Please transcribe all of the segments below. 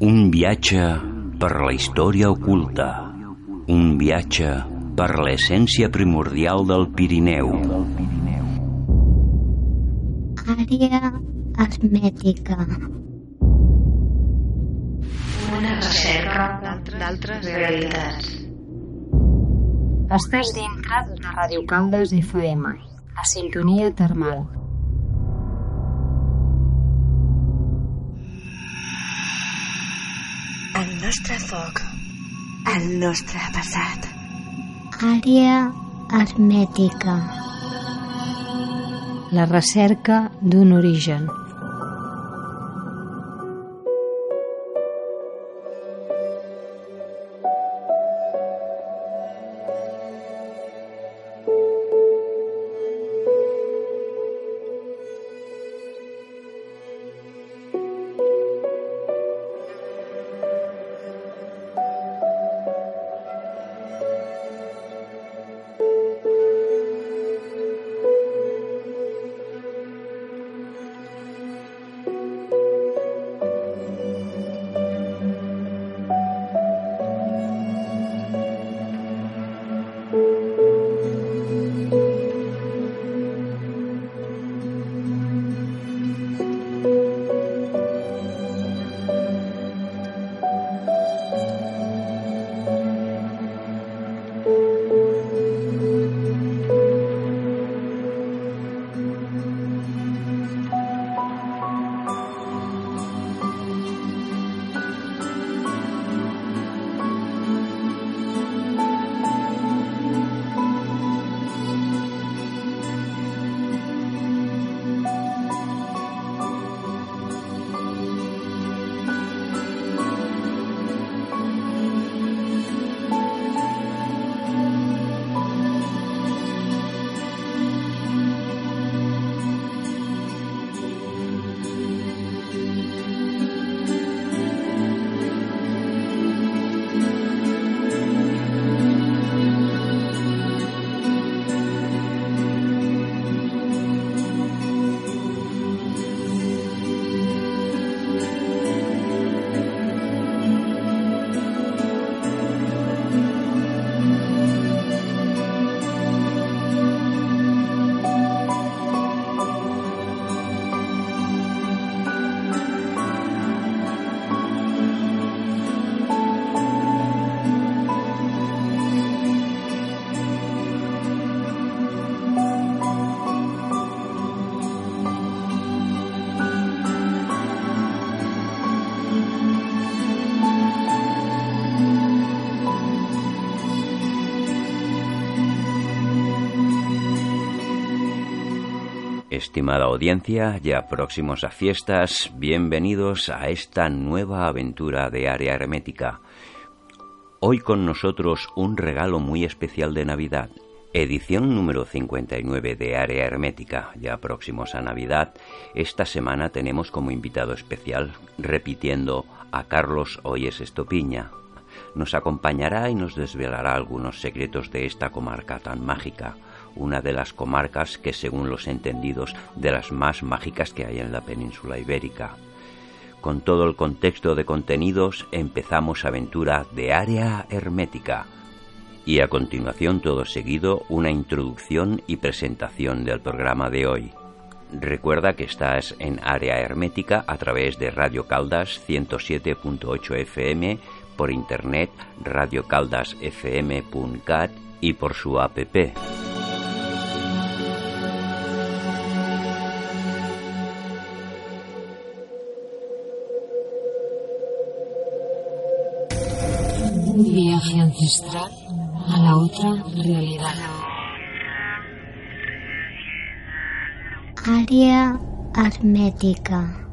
Un viatge per la història oculta. Un viatge per l'essència primordial del Pirineu. Àrea hermètica. Una recerca d'altres realitats. Estàs dintre de Radio Caldes FM, la sintonia termal. El nostre foc. El nostre passat. Àrea hermètica. La recerca d'un origen. Estimada audiencia, ya próximos a fiestas, bienvenidos a esta nueva aventura de Área Hermética. Hoy con nosotros un regalo muy especial de Navidad, edición número 59 de Área Hermética, ya próximos a Navidad. Esta semana tenemos como invitado especial, repitiendo, a Carlos Oyes Estopiña. Nos acompañará y nos desvelará algunos secretos de esta comarca tan mágica una de las comarcas que, según los entendidos, de las más mágicas que hay en la península ibérica. Con todo el contexto de contenidos, empezamos aventura de área hermética. Y a continuación, todo seguido, una introducción y presentación del programa de hoy. Recuerda que estás en área hermética a través de Radio Caldas 107.8 FM, por internet radiocaldasfm.cat y por su app. Ancestral a la otra realidad. Área hermètica.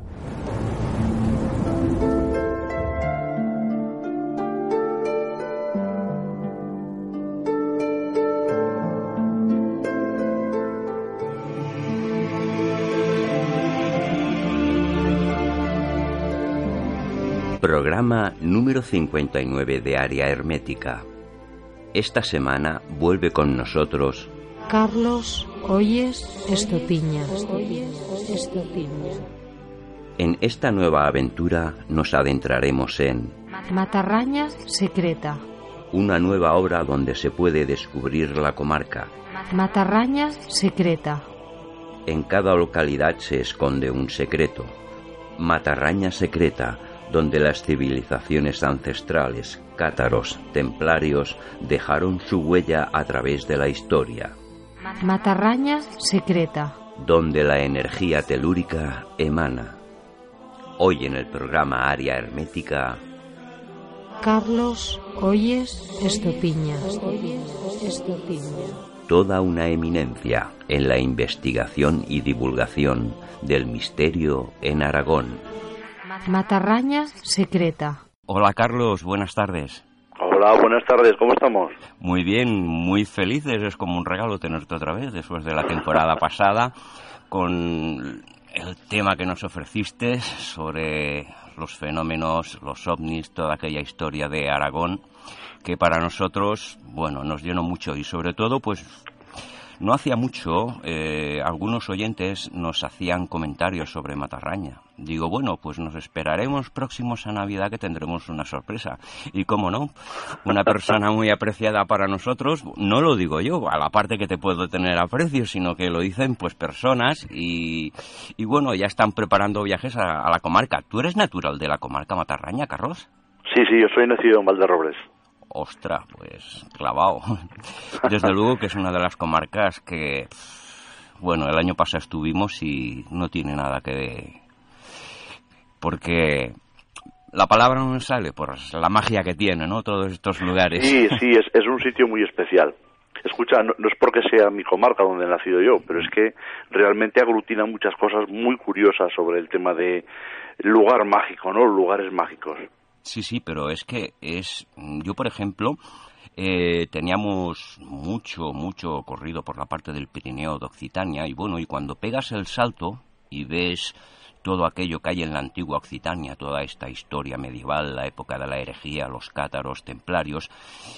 Programa número 59 de Área Hermética. Esta semana vuelve con nosotros Carlos Oyes Estopiña. En esta nueva aventura nos adentraremos en Matarraña secreta. Una nueva obra donde se puede descubrir la comarca. Matarraña secreta. En cada localidad se esconde un secreto. Matarraña secreta, donde las civilizaciones ancestrales, cátaros, templarios, dejaron su huella a través de la historia. Matarraña secreta. Donde la energía telúrica emana. Hoy en el programa Área Hermética. Carlos Oyes Estopiña. Toda una eminencia en la investigación y divulgación del misterio en Aragón. Matarraña secreta. Hola Carlos, buenas tardes. Hola, buenas tardes, ¿cómo estamos? Muy bien, muy felices, es como un regalo tenerte otra vez después de la temporada pasada con el tema que nos ofreciste sobre los fenómenos, los ovnis, toda aquella historia de Aragón que para nosotros, bueno, nos llenó mucho y sobre todo pues no hacía mucho, eh, algunos oyentes nos hacían comentarios sobre Matarraña. Digo, bueno, pues nos esperaremos próximos a Navidad que tendremos una sorpresa. Y cómo no, una persona muy apreciada para nosotros, no lo digo yo, a la parte que te puedo tener aprecio, sino que lo dicen pues personas y, y bueno, ya están preparando viajes a, la comarca. ¿Tú eres natural de la comarca Matarraña, Carlos? Sí, sí, yo soy nacido en Valderrobles. Ostras, pues clavado. Desde luego que es una de las comarcas que, bueno, el año pasado estuvimos y no tiene nada que... Porque la palabra no me sale por la magia que tiene, ¿no? Todos estos lugares. Sí, sí, es, es un sitio muy especial. Escucha, no, no, es porque sea mi comarca donde he nacido yo, pero es que realmente aglutina muchas cosas muy curiosas sobre el tema de lugar mágico, ¿no? Lugares mágicos. Sí, sí, pero es que es. Yo, por ejemplo, eh, teníamos mucho, mucho corrido por la parte del Pirineo de Occitania, y bueno, y cuando pegas el salto y ves todo aquello que hay en la antigua Occitania, toda esta historia medieval, la época de la herejía, los cátaros, templarios,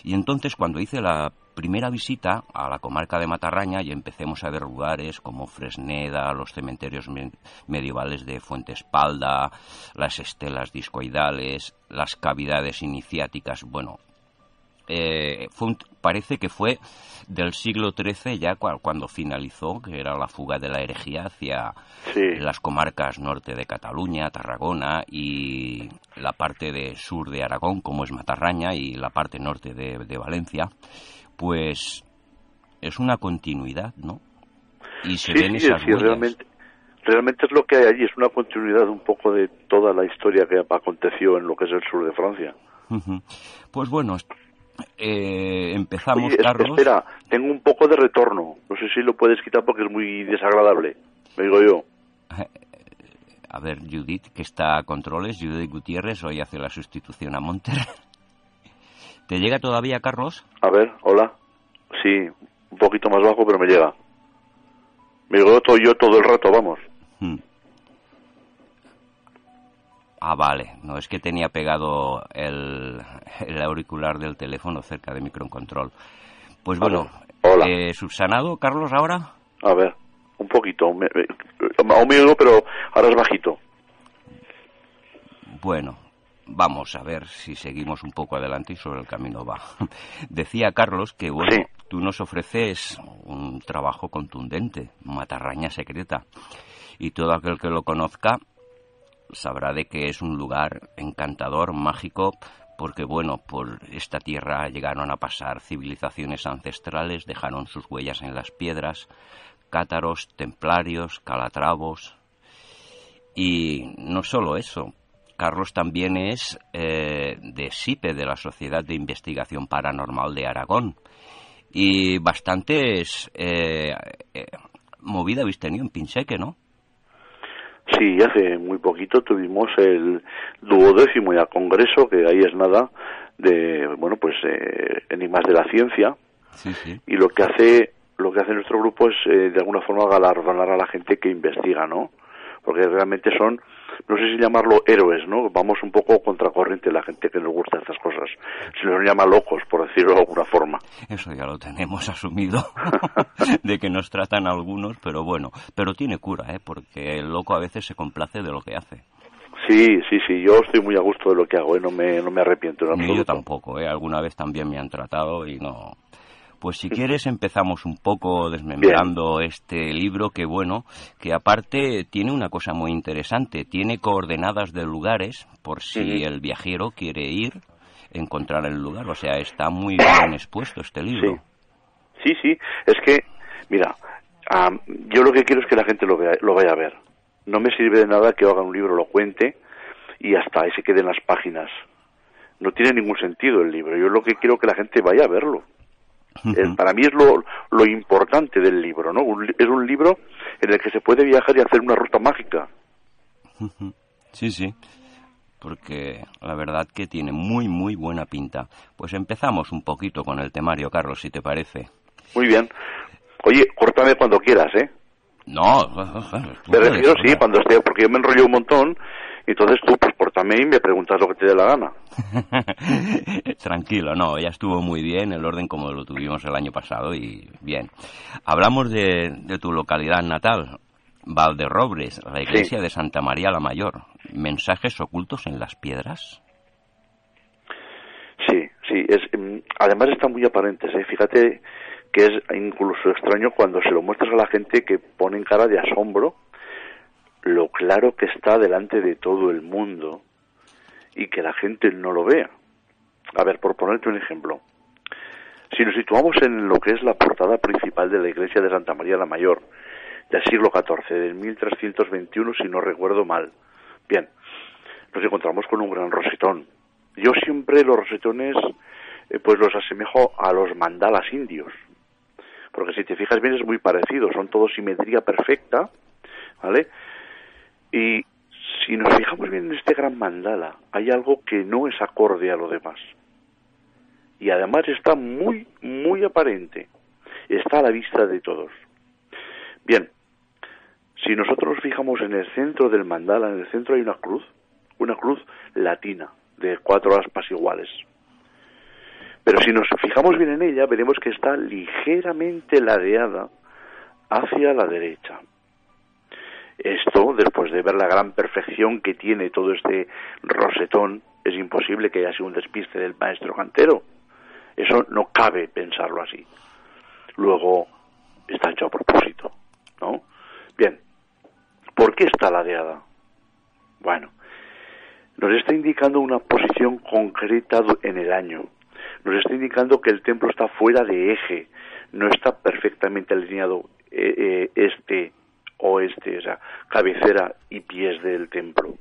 y entonces cuando hice la primera visita a la comarca de Matarraña y empecemos a ver lugares como Fresneda, los cementerios me medievales de Fuente Espalda, las estelas discoidales, las cavidades iniciáticas, bueno, eh, fue un, parece que fue del siglo XIII ya cuando finalizó, que era la fuga de la herejía hacia sí. las comarcas norte de Cataluña, Tarragona y la parte de sur de Aragón, como es Matarraña, y la parte norte de, de Valencia, pues es una continuidad, ¿no? Y se sí, ven sí, esas sí, huellas. realmente, realmente es lo que hay allí, es una continuidad un poco de toda la historia que aconteció en lo que es el sur de Francia. Uh -huh. Pues bueno, eh, empezamos, Oye, Carlos. Espera, tengo un poco de retorno. No sé si lo puedes quitar porque es muy desagradable. Me digo yo. A ver, Judith, que está a controles. Judith Gutiérrez hoy hace la sustitución a Monter. ¿Te llega todavía, Carlos? A ver, hola. Sí, un poquito más bajo, pero me llega. Me digo todo yo todo el rato, vamos. Hmm. Ah, vale. No, es que tenía pegado el, el auricular del teléfono cerca de microcontrol. Pues bueno, Hola. Eh, ¿subsanado, Carlos, ahora? A ver, un poquito. Me, me, aún me oigo, pero ahora es bajito. Bueno, vamos a ver si seguimos un poco adelante y sobre el camino va. Decía Carlos que, bueno, Sí. tú nos ofreces un trabajo contundente, matarraña secreta. Y todo aquel que lo conozca sabrá de que es un lugar encantador, mágico, porque bueno, por esta tierra llegaron a pasar civilizaciones ancestrales, dejaron sus huellas en las piedras, cátaros, templarios, calatravos. Y no solo eso, Carlos también es eh, de SIPE, de la Sociedad de Investigación Paranormal de Aragón. Y bastantes eh, eh, movida habéis tenido en Pinseque, ¿no? Sí, hace muy poquito tuvimos el duodécimo ya congreso, que ahí es nada, de, bueno, pues eh, enigmas de la ciencia. Sí, sí. Y lo que hace, lo que hace nuestro grupo es, eh, de alguna forma, galardonar a la gente que investiga, ¿no? Porque realmente son no sé si llamarlo héroes, ¿no? Vamos un poco contracorriente la gente que nos gusta estas cosas. Se nos llama locos, por decirlo de alguna forma. Eso ya lo tenemos asumido, de que nos tratan algunos, pero bueno, pero tiene cura, ¿eh? Porque el loco a veces se complace de lo que hace. Sí, sí, sí, yo estoy muy a gusto de lo que hago, ¿eh? no, me, no me arrepiento en Ni yo tampoco, ¿eh? Alguna vez también me han tratado y no, pues si quieres empezamos un poco desmembrando este libro que bueno, que aparte tiene una cosa muy interesante, tiene coordenadas de lugares por si el viajero quiere ir, encontrar el lugar, o sea, está muy bien expuesto este libro. Sí, sí, es que, mira, yo lo que quiero es que la gente lo, vea, lo vaya a ver. No me sirve de nada que haga un libro, lo cuente y hasta ahí se queden las páginas. No tiene ningún sentido el libro. Yo lo que quiero es que la gente vaya a verlo. Eh, para mí es lo, lo importante del libro, ¿no? es un libro en el que se puede viajar y hacer una ruta mágica. Sí, sí, porque la verdad que tiene muy, muy buena pinta. Pues empezamos un poquito con el temario, Carlos, si te parece. Muy bien. Oye, córtame cuando quieras, ¿eh? No, me refiero, sí, cuando esté, porque yo me enrollo un montón entonces tú, pues pórtame y me preguntas lo que te dé la gana. Tranquilo, no, ya estuvo muy bien el orden como lo tuvimos el año pasado y bien. Hablamos de, tu localidad natal, Valderrobres, la iglesia de Santa María la Mayor. ¿Mensajes ocultos en las piedras? Sí, sí, es, mm, además están muy aparentes. ¿eh? Fíjate que es incluso extraño cuando se lo muestras a la gente que ponen cara de asombro lo claro que está delante de todo el mundo y que la gente no lo vea. A ver, por ponerte un ejemplo, si nos situamos en lo que es la portada principal de la iglesia de Santa María la Mayor, del siglo XIV, del 1321, si no recuerdo mal, bien, nos encontramos con un gran rosetón. Yo siempre los rosetones, eh, pues los asemejo a los mandalas indios, porque si te fijas bien es muy parecido, son todos simetría perfecta, ¿vale? Y si nos fijamos bien en este gran mandala, hay algo que no es acorde a lo demás. Y además está muy, muy aparente. Está a la vista de todos. Bien, si nosotros nos fijamos en el centro del mandala, en el centro hay una cruz, una cruz latina, de cuatro aspas iguales. Pero si nos fijamos bien en ella, veremos que está ligeramente ladeada hacia la derecha. Esto, después de ver la gran perfección que tiene todo este rosetón, es imposible que haya sido un despiste del maestro cantero. Eso no cabe pensarlo así. Luego, está hecho a propósito, ¿no? Bien, ¿por qué está ladeada? Bueno, nos está indicando una posición concreta en el año. Nos está indicando que el templo está fuera de eje, no está perfectamente alineado eh, eh, este oeste, o sea, cabecera y pies del templo.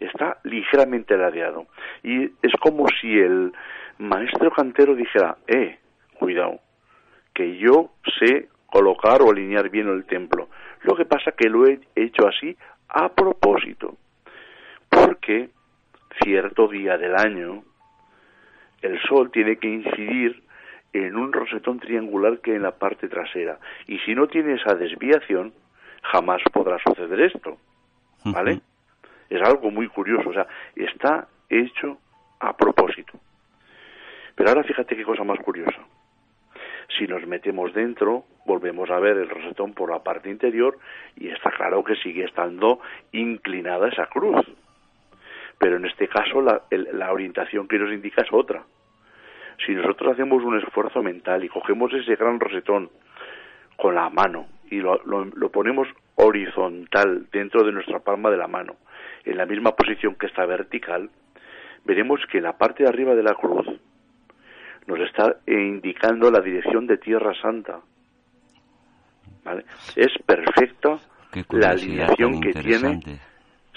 Está ligeramente ladeado. Y es como si el maestro cantero dijera, eh, cuidado, que yo sé colocar o alinear bien el templo. Lo que pasa que lo he hecho así a propósito. Porque cierto día del año el sol tiene que incidir en un rosetón triangular que en la parte trasera. Y si no tiene esa desviación, jamás podrá suceder esto. ¿Vale? Es algo muy curioso, o sea, está hecho a propósito. Pero ahora fíjate qué cosa más curiosa. Si nos metemos dentro, volvemos a ver el rosetón por la parte interior y está claro que sigue estando inclinada esa cruz. Pero en este caso la, la orientación que nos indica es otra. Si nosotros hacemos un esfuerzo mental y cogemos ese gran rosetón con la mano y lo, lo, ponemos horizontal dentro de nuestra palma de la mano, en la misma posición que está vertical, veremos que la parte de arriba de la cruz nos está indicando la dirección de Tierra Santa. ¿Vale? Es perfecta la alineación que tiene.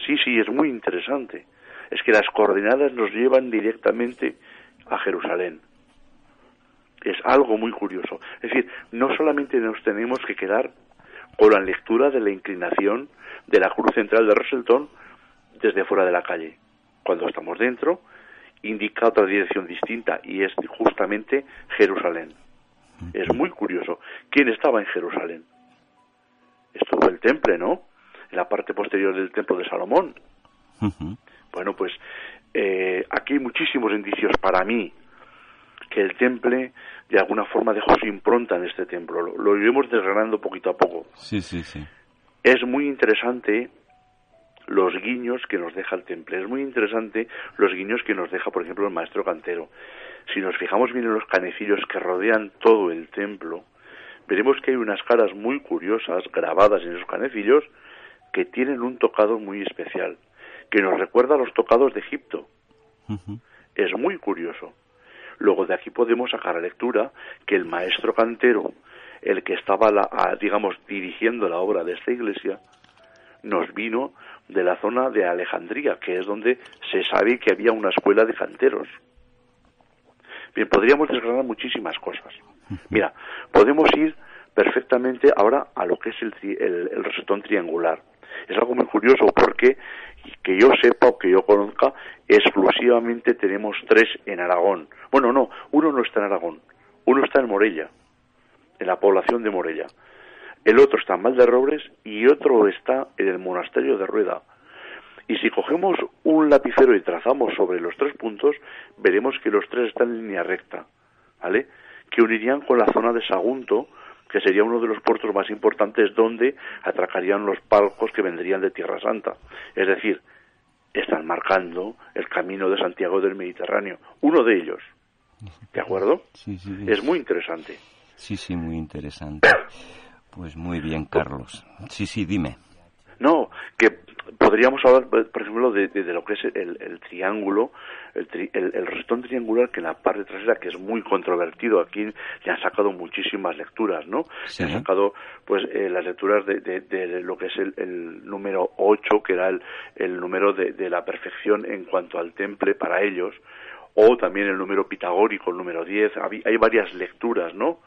Sí, sí, es muy interesante. Es que las coordenadas nos llevan directamente a Jerusalén es algo muy curioso. Es decir, no solamente nos tenemos que quedar con la lectura de la inclinación de la cruz central de Roselton desde fuera de la calle. Cuando estamos dentro, indica otra dirección distinta y es justamente Jerusalén. Es muy curioso. ¿Quién estaba en Jerusalén? Estuvo el temple, ¿no? en la parte posterior del templo de Salomón. Bueno, pues eh, aquí hay muchísimos indicios para mí que el temple de alguna forma dejó su impronta en este templo. Lo, lo iremos desgranando poquito a poco. Sí, sí, sí. Es muy interesante los guiños que nos deja el temple. Es muy interesante los guiños que nos deja, por ejemplo, el maestro cantero. Si nos fijamos bien en los canecillos que rodean todo el templo, veremos que hay unas caras muy curiosas grabadas en esos canecillos que tienen un tocado muy especial, que nos recuerda a los tocados de Egipto. Es muy curioso. Luego de aquí podemos sacar a lectura que el maestro cantero, el que estaba, la, digamos, dirigiendo la obra de esta iglesia, nos vino de la zona de Alejandría, que es donde se sabe que había una escuela de canteros. Bien, podríamos desgranar muchísimas cosas. Mira, podemos ir perfectamente ahora a lo que es el, el, el rosetón triangular. Es algo muy curioso porque, que yo sepa o que yo conozca, exclusivamente tenemos tres en Aragón. Bueno, no, uno no está en Aragón, uno está en Morella, en la población de Morella. El otro está en Valderrobres y otro está en el monasterio de Rueda. Y si cogemos un lapicero y trazamos sobre los tres puntos, veremos que los tres están en línea recta, ¿vale? Que unirían con la zona de Sagunto, que sería uno de los puertos más importantes donde atracarían los palcos que vendrían de Tierra Santa. Es decir, están marcando el camino de Santiago del Mediterráneo, uno de ellos. ¿De acuerdo? Sí, sí, sí. Es muy interesante. Sí, sí, muy interesante. Pues muy bien, Carlos. Sí, sí, dime. No, que podríamos hablar, por ejemplo, de, de, de lo que es el, el triángulo, el, tri, el, el, rosetón triangular que en la parte trasera, que es muy controvertido, aquí le han sacado muchísimas lecturas, ¿no? Sí. Le han sacado, pues, eh, las lecturas de, de, de, lo que es el, el número 8, que era el, número de, de la perfección en cuanto al temple para ellos, o también el número pitagórico, el número 10. Hay varias lecturas, ¿no?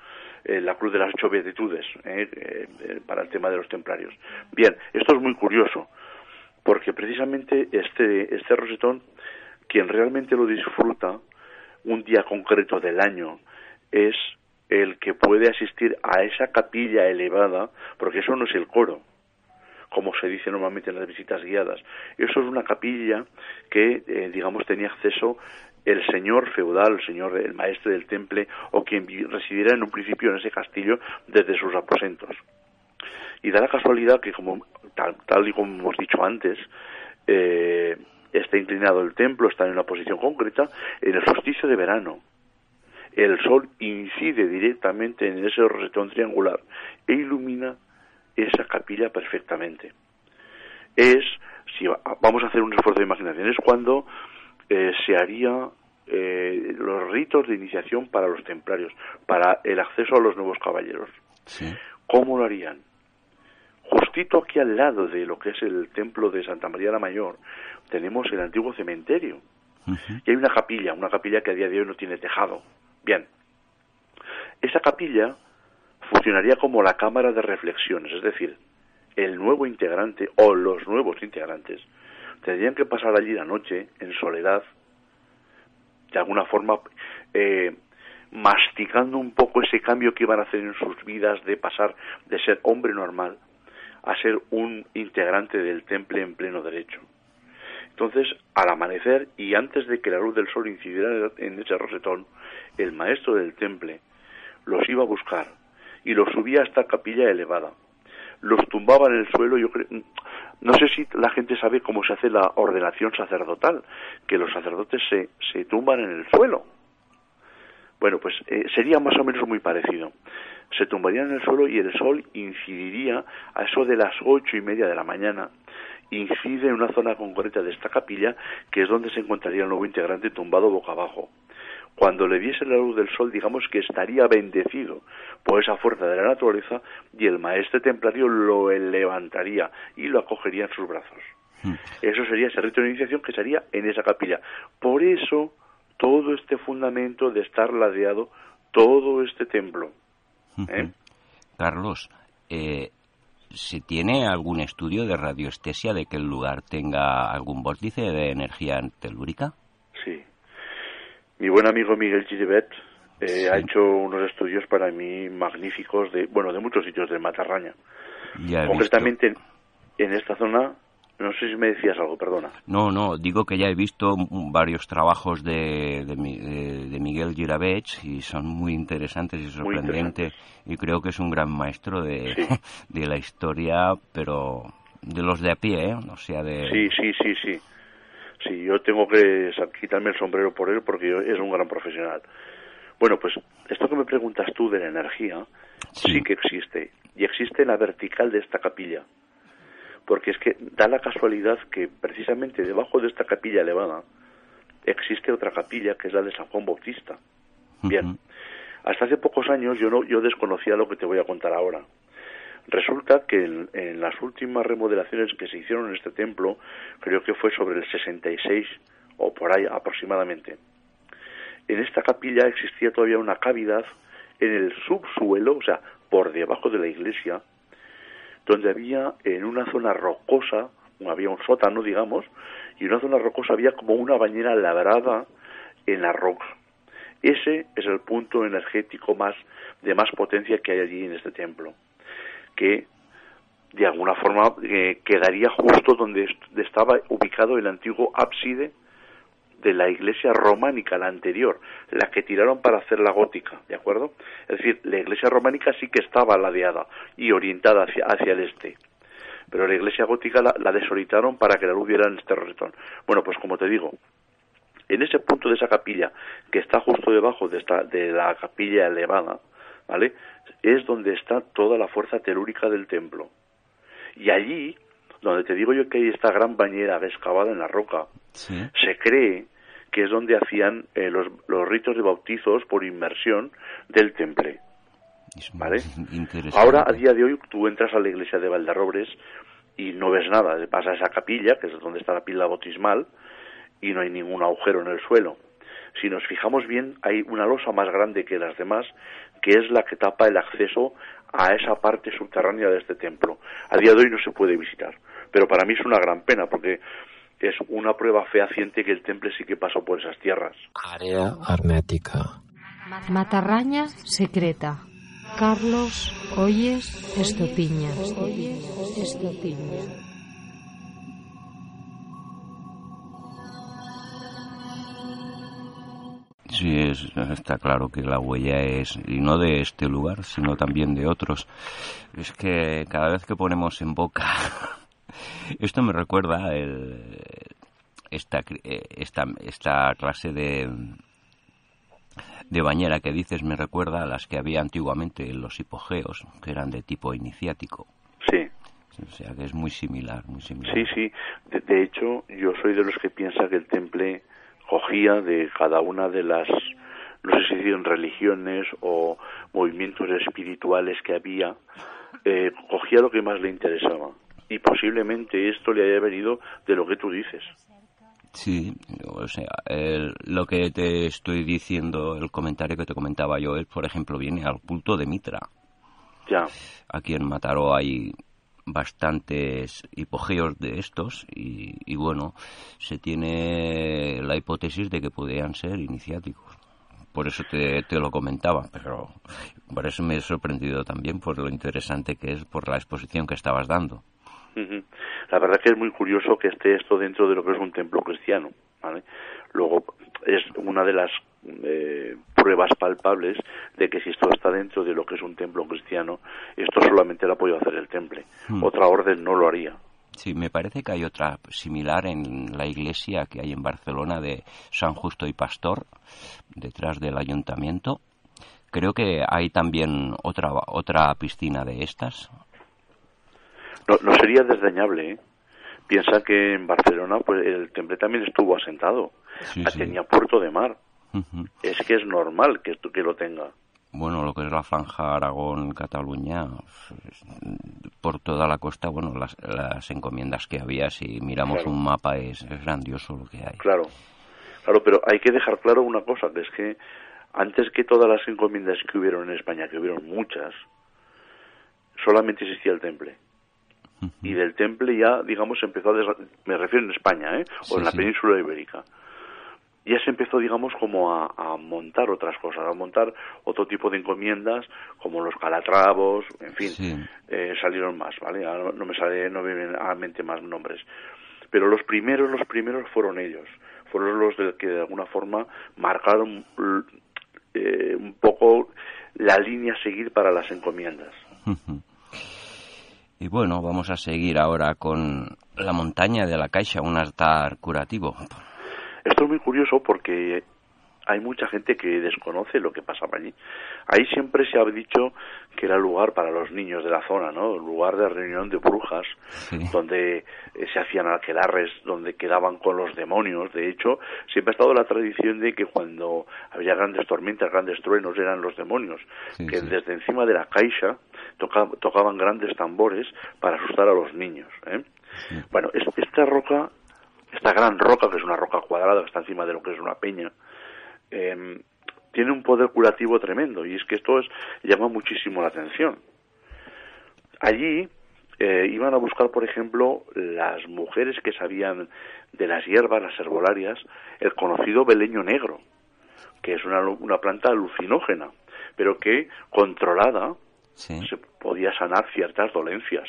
Eh, la cruz de las ocho beatitudes eh, eh, para el tema de los templarios. Bien, esto es muy curioso, porque precisamente este, este rosetón, quien realmente lo disfruta un día concreto del año, es el que puede asistir a esa capilla elevada, porque eso no es el coro, como se dice normalmente en las visitas guiadas. Eso es una capilla que, eh, digamos, tenía acceso el señor feudal, el señor, el maestre del temple, o quien residiera en un principio en ese castillo desde sus aposentos. Y da la casualidad que, como tal, tal y como hemos dicho antes, eh, está inclinado el templo, está en una posición concreta, en el solsticio de verano. El sol incide directamente en ese rosetón triangular e ilumina esa capilla perfectamente. Es, si vamos a hacer un esfuerzo de imaginación, es cuando eh, se haría eh, los ritos de iniciación para los templarios, para el acceso a los nuevos caballeros. Sí. ¿Cómo lo harían? Justito aquí al lado de lo que es el templo de Santa María la Mayor, tenemos el antiguo cementerio. Uh -huh. Y hay una capilla, una capilla que a día de hoy no tiene tejado. Bien, esa capilla funcionaría como la cámara de reflexiones, es decir, el nuevo integrante o los nuevos integrantes tendrían que pasar allí la noche en soledad, de alguna forma eh, masticando un poco ese cambio que iban a hacer en sus vidas de pasar de ser hombre normal a ser un integrante del temple en pleno derecho. Entonces, al amanecer y antes de que la luz del sol incidiera en ese rosetón, el maestro del temple los iba a buscar y los subía a esta capilla elevada. Los tumbaba en el suelo, yo no sé si la gente sabe cómo se hace la ordenación sacerdotal, que los sacerdotes se, se tumban en el suelo. Bueno, pues eh, sería más o menos muy parecido. Se tumbarían en el suelo y el sol incidiría a eso de las ocho y media de la mañana. Incide en una zona concreta de esta capilla, que es donde se encontraría el nuevo integrante tumbado boca abajo cuando le diese la luz del sol, digamos que estaría bendecido por esa fuerza de la naturaleza y el maestre templario lo levantaría y lo acogería en sus brazos. Hmm. Eso sería ese rito de iniciación que sería en esa capilla. Por eso, todo este fundamento de estar ladeado, todo este templo. ¿Eh? Carlos, eh, ¿se tiene algún estudio de radioestesia de que el lugar tenga algún vórtice de energía telúrica? Sí. Mi buen amigo Miguel Giribet eh, sí. ha hecho unos estudios para mí magníficos de, bueno, de muchos sitios de Matarraña. Ya Concretamente en, en esta zona no sé si me decías algo, perdona. No, no, digo que ya he visto varios trabajos de, de, Miguel Giravech y son muy interesantes y sorprendentes y creo que es un gran maestro de, de la historia, pero de los de a pie, ¿eh? O sea, de... Sí, sí, sí, sí. Sí, yo tengo que quitarme el sombrero por él porque es un gran profesional. Bueno, pues esto que me preguntas tú de la energía sí que existe y existe en la vertical de esta capilla porque es que da la casualidad que precisamente debajo de esta capilla elevada existe otra capilla que es la de San Juan Bautista. Bien, hasta hace pocos años yo no yo desconocía lo que te voy a contar ahora. Resulta que en, las últimas remodelaciones que se hicieron en este templo, creo que fue sobre el 66 o por ahí aproximadamente, en esta capilla existía todavía una cavidad en el subsuelo, o sea, por debajo de la iglesia, donde había en una zona rocosa, había un sótano, digamos, y en una zona rocosa había como una bañera labrada en la roca. Ese es el punto energético más de más potencia que hay allí en este templo, que de alguna forma eh, quedaría justo donde estaba ubicado el antiguo ábside de la iglesia románica, la anterior, la que tiraron para hacer la gótica, ¿de acuerdo? Es decir, la iglesia románica sí que estaba ladeada y orientada hacia, hacia el este, pero la iglesia gótica la, la desorientaron para que la luz diera en este retón. Bueno, pues como te digo, en ese punto de esa capilla, que está justo debajo de, esta, de la capilla elevada, ¿vale? Es donde está toda la fuerza telúrica del templo. Y allí, donde te digo yo que hay esta gran bañera excavada en la roca, se cree que es donde hacían eh, los, los, ritos de bautizos por inmersión del temple. ¿Vale? Ahora, a día de hoy, tú entras a la iglesia de Valderrobres y no ves nada. Vas a esa capilla, que es donde está la pila bautismal, y no hay ningún agujero en el suelo. Si nos fijamos bien, hay una losa más grande que las demás, que es la que tapa el acceso a esa parte subterránea de este templo. A día de hoy no se puede visitar, pero para mí es una gran pena porque es una prueba fehaciente que el temple sí que pasó por esas tierras. Área hermética. Matarraña secreta. Carlos Oyes Estopiña. Estopiña. Sí, está claro que la huella es, y no de este lugar, sino también de otros. Es que cada vez que ponemos en boca esto me recuerda el, esta, esta, esta clase de, de bañera que dices me recuerda a las que había antiguamente en los hipogeos, que eran de tipo iniciático. Sí. O sea que es muy similar, muy similar. Sí, sí. De, hecho, yo soy de los que piensa que el temple cogía de cada una de las, no sé si en religiones o movimientos espirituales que había, eh, cogía lo que más le interesaba y posiblemente esto le haya venido de lo que tú dices. Sí, o sea, lo que te estoy diciendo, el comentario que te comentaba yo, es, por ejemplo, viene al culto de Mitra. Ya. Aquí en Mataró hay bastantes hipogeos de estos y, y, bueno, se tiene la hipótesis de que podrían ser iniciáticos. Por eso te, te, lo comentaba, pero por eso me he sorprendido también por lo interesante que es por la exposición que estabas dando. La verdad que es muy curioso que esté esto dentro de lo que es un templo cristiano. ¿vale? Luego es una de las eh, pruebas palpables de que si esto está dentro de lo que es un templo cristiano, esto solamente lo ha podido hacer el temple. Hmm. Otra orden no lo haría. Sí, me parece que hay otra similar en la iglesia que hay en Barcelona de San Justo y Pastor, detrás del ayuntamiento. Creo que hay también otra otra piscina de estas, no, no sería desdeñable, ¿eh? Piensa que en Barcelona pues el temple también estuvo asentado. Tenía puerto de mar. Es que es normal que, que lo tenga. Bueno, lo que es la franja Aragón-Cataluña, por toda la costa, bueno, las, las encomiendas que había, si miramos un mapa, es, es grandioso lo que hay. Claro, claro, pero hay que dejar claro una cosa, que es que antes que todas las encomiendas que hubieron en España, que hubieron muchas, solamente existía el temple y del temple ya, digamos, empezó a... me refiero en España, ¿eh? O en la península ibérica. ya se empezó, digamos, como a, montar otras cosas, a montar otro tipo de encomiendas, como los calatrabos, en fin, eh, salieron más, ¿vale? no, me sale, no me vienen a la mente más nombres. Pero los primeros, los primeros fueron ellos, fueron los de que de alguna forma marcaron eh, un poco la línea a seguir para las encomiendas. Y bueno, vamos a seguir ahora con la montaña de la Caixa, un altar curativo. Esto es muy curioso porque hay mucha gente que desconoce lo que pasaba allí. Ahí siempre se ha dicho que era lugar para los niños de la zona, ¿no? Lugar de reunión de brujas, donde eh, se hacían alquelarres, donde quedaban con los demonios. De hecho, siempre ha estado la tradición de que cuando había grandes tormentas, grandes truenos, eran los demonios, que desde encima de la caixa tocaban grandes tambores para asustar a los niños. ¿eh? Bueno, esta roca esta gran roca, que es una roca cuadrada que está encima de lo que es una peña, eh, tiene un poder curativo tremendo y es que esto es, llama muchísimo la atención. Allí eh, iban a buscar, por ejemplo, las mujeres que sabían de las hierbas, las herbolarias, el conocido beleño negro, que es una, una planta alucinógena, pero que controlada se podía sanar ciertas dolencias.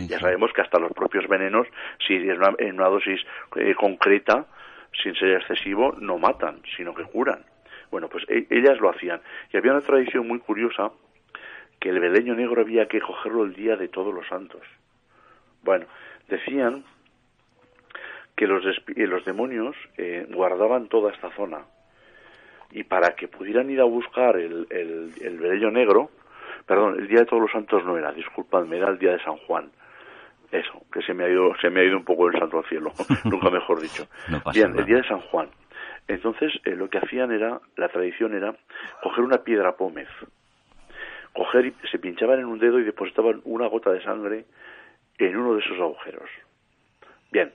Ya sabemos que hasta los propios venenos, si es en una dosis eh, concreta, sin ser excesivo, no matan, sino que curan. Bueno, pues e, ellas lo hacían. Y había una tradición muy curiosa que el beleño negro había que cogerlo el día de todos los santos. Bueno, decían que los, los demonios eh, guardaban toda esta zona y para que pudieran ir a buscar el, el, el negro, perdón, el día de todos los santos no era, disculpadme, era el día de San Juan. Eso, que se me ha ido, se me ha ido un poco el santo al cielo, nunca mejor dicho. Bien, el día de San Juan. Entonces, eh, lo que hacían era, la tradición era coger una piedra pómez, coger y se pinchaban en un dedo y depositaban una gota de sangre en uno de esos agujeros. Bien,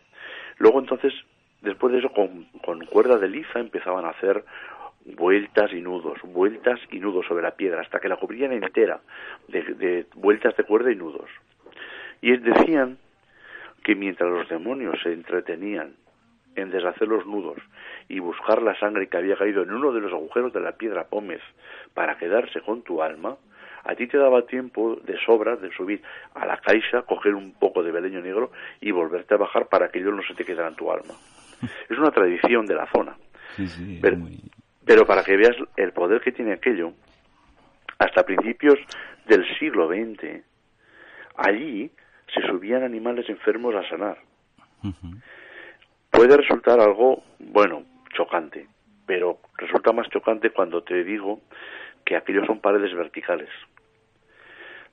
luego entonces, después de eso, con, con cuerda de liza empezaban a hacer vueltas y nudos, vueltas y nudos sobre la piedra, hasta que la cubrían entera de, vueltas de cuerda y nudos. Y decían que mientras los demonios se entretenían en deshacer los nudos y buscar la sangre que había caído en uno de los agujeros de la piedra pómez para quedarse con tu alma, a ti te daba tiempo de sobra de subir a la caixa, coger un poco de beleño negro y volverte a bajar para que ellos no se te quedara en tu alma. Es una tradición de la zona. Pero para que veas el poder que tiene aquello, hasta principios del siglo XX, allí se subían animales enfermos a sanar. Puede resultar algo, bueno, chocante, pero resulta más chocante cuando te digo que aquellos son paredes verticales.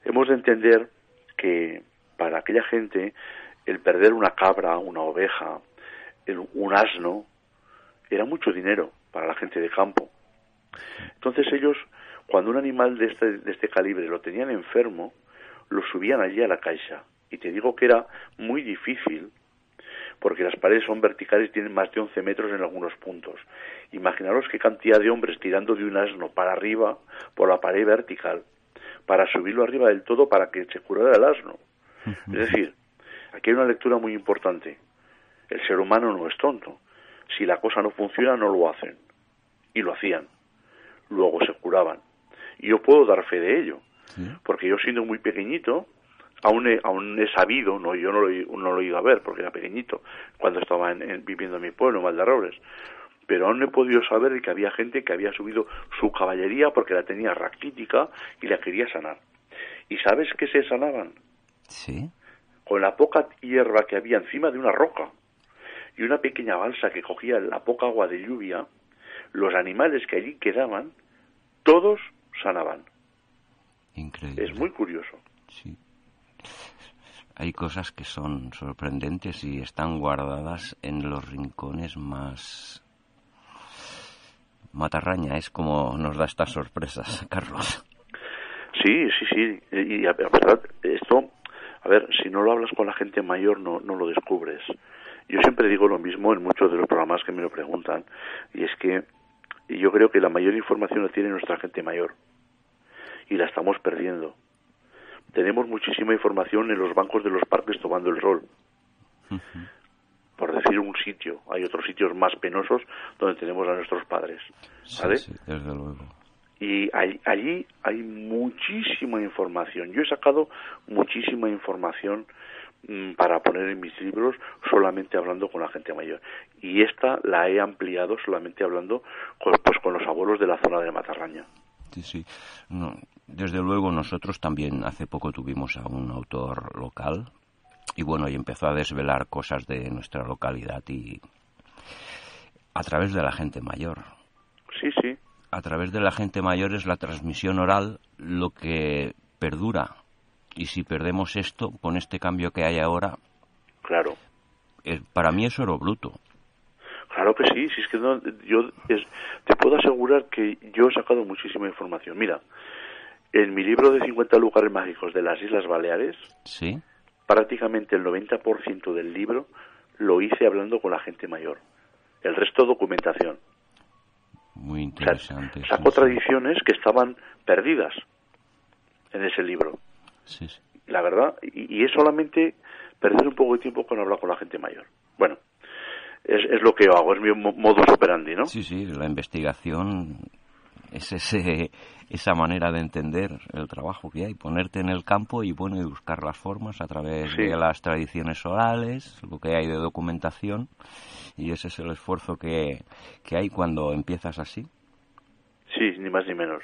Hemos de entender que para aquella gente el perder una cabra, una oveja, un asno, era mucho dinero para la gente de campo. Entonces ellos, cuando un animal de este, de este calibre lo tenían enfermo, lo subían allí a la caixa. Y te digo que era muy difícil, porque las paredes son verticales y tienen más de 11 metros en algunos puntos. Imaginaros qué cantidad de hombres tirando de un asno para arriba por la pared vertical, para subirlo arriba del todo para que se curara el asno. Es decir, aquí hay una lectura muy importante. El ser humano no es tonto si la cosa no funciona no lo hacen. Y lo hacían. Luego se curaban. Y yo puedo dar fe de ello. Porque yo siendo muy pequeñito, aún he, aún he sabido, no yo no lo, no lo he ido a ver porque era pequeñito, cuando estaba viviendo en mi pueblo, en pero aún he podido saber que había gente que había subido su caballería porque la tenía raquítica y la quería sanar. ¿Y sabes qué se sanaban? Sí. Con la poca hierba que había encima de una roca y una pequeña balsa que cogía la poca agua de lluvia, los animales que allí quedaban, todos sanaban. Increíble. Es muy curioso. Sí. Hay cosas que son sorprendentes y están guardadas en los rincones más matarraña. Es como nos da estas sorpresas, Carlos. Sí, sí, sí. Y a verdad, esto, a ver, si no lo hablas con la gente mayor no, no lo descubres. Yo siempre digo lo mismo en muchos de los programas que me lo preguntan, y es que yo creo que la mayor información la tiene nuestra gente mayor, y la estamos perdiendo. Tenemos muchísima información en los bancos de los parques tomando el rol. por decir un sitio. Hay otros sitios más penosos donde tenemos a nuestros padres. ¿vale? Sí, sí, desde luego. Y allí, allí hay muchísima información. Yo he sacado muchísima información mm, para poner en mis libros solamente hablando con la gente mayor. Y esta la he ampliado solamente hablando con, pues, con los abuelos de la zona de Matarraña. Sí, sí. No, desde luego nosotros también hace poco tuvimos a un autor local y bueno, y empezó a desvelar cosas de nuestra localidad y a través de la gente mayor. Sí, sí. A través de la gente mayor es la transmisión oral lo que perdura. Y si perdemos esto, con este cambio que hay ahora, Claro. eh, para mí es oro bruto. Claro que sí, si es que no, yo es- te puedo asegurar que yo he sacado muchísima información. Mira, en mi libro de 50 lugares mágicos de las Islas Baleares, ¿Sí? prácticamente el 90% del libro lo hice hablando con la gente mayor. El resto documentación. Muy O sea, interesante. sí, saco sí. tradiciones que estaban perdidas en ese libro. Sí, sí. La verdad, y, y es solamente perder un poco de tiempo con hablar con la gente mayor. Bueno, es, es lo que yo hago, es mi mo- modus operandi, ¿no? Sí, sí, la investigación es ese, esa manera de entender el trabajo que hay, ponerte en el campo y bueno, y buscar las formas a través Sí. de las tradiciones orales, lo que hay de documentación, y ese es el esfuerzo que, que hay cuando empiezas así. Sí, ni más ni menos.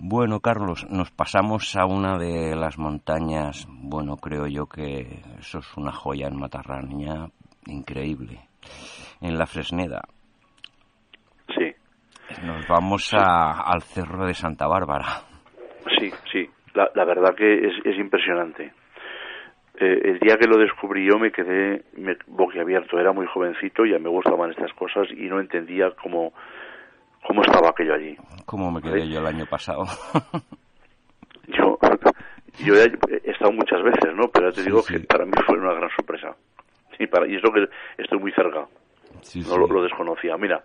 Bueno, Carlos, nos pasamos a una de las montañas, bueno, creo yo que eso es una joya en Matarraña, increíble, en la Fresneda. Sí, Nos vamos a- al Cerro de Santa Bárbara. sí, sí. La, la verdad que es, es impresionante. Eh, el día que lo descubrí yo me quedé me, boquiabierto. Era muy jovencito, ya me gustaban estas cosas y no entendía cómo, cómo estaba aquello allí. Como me quedé Sí. yo el año pasado. Yo, yo he estado muchas veces, ¿no? Pero ya te Sí, digo sí. que para mí fue una gran sorpresa. Y, para, y eso que estoy muy cerca. Sí, no sí. lo, lo desconocía. Mira,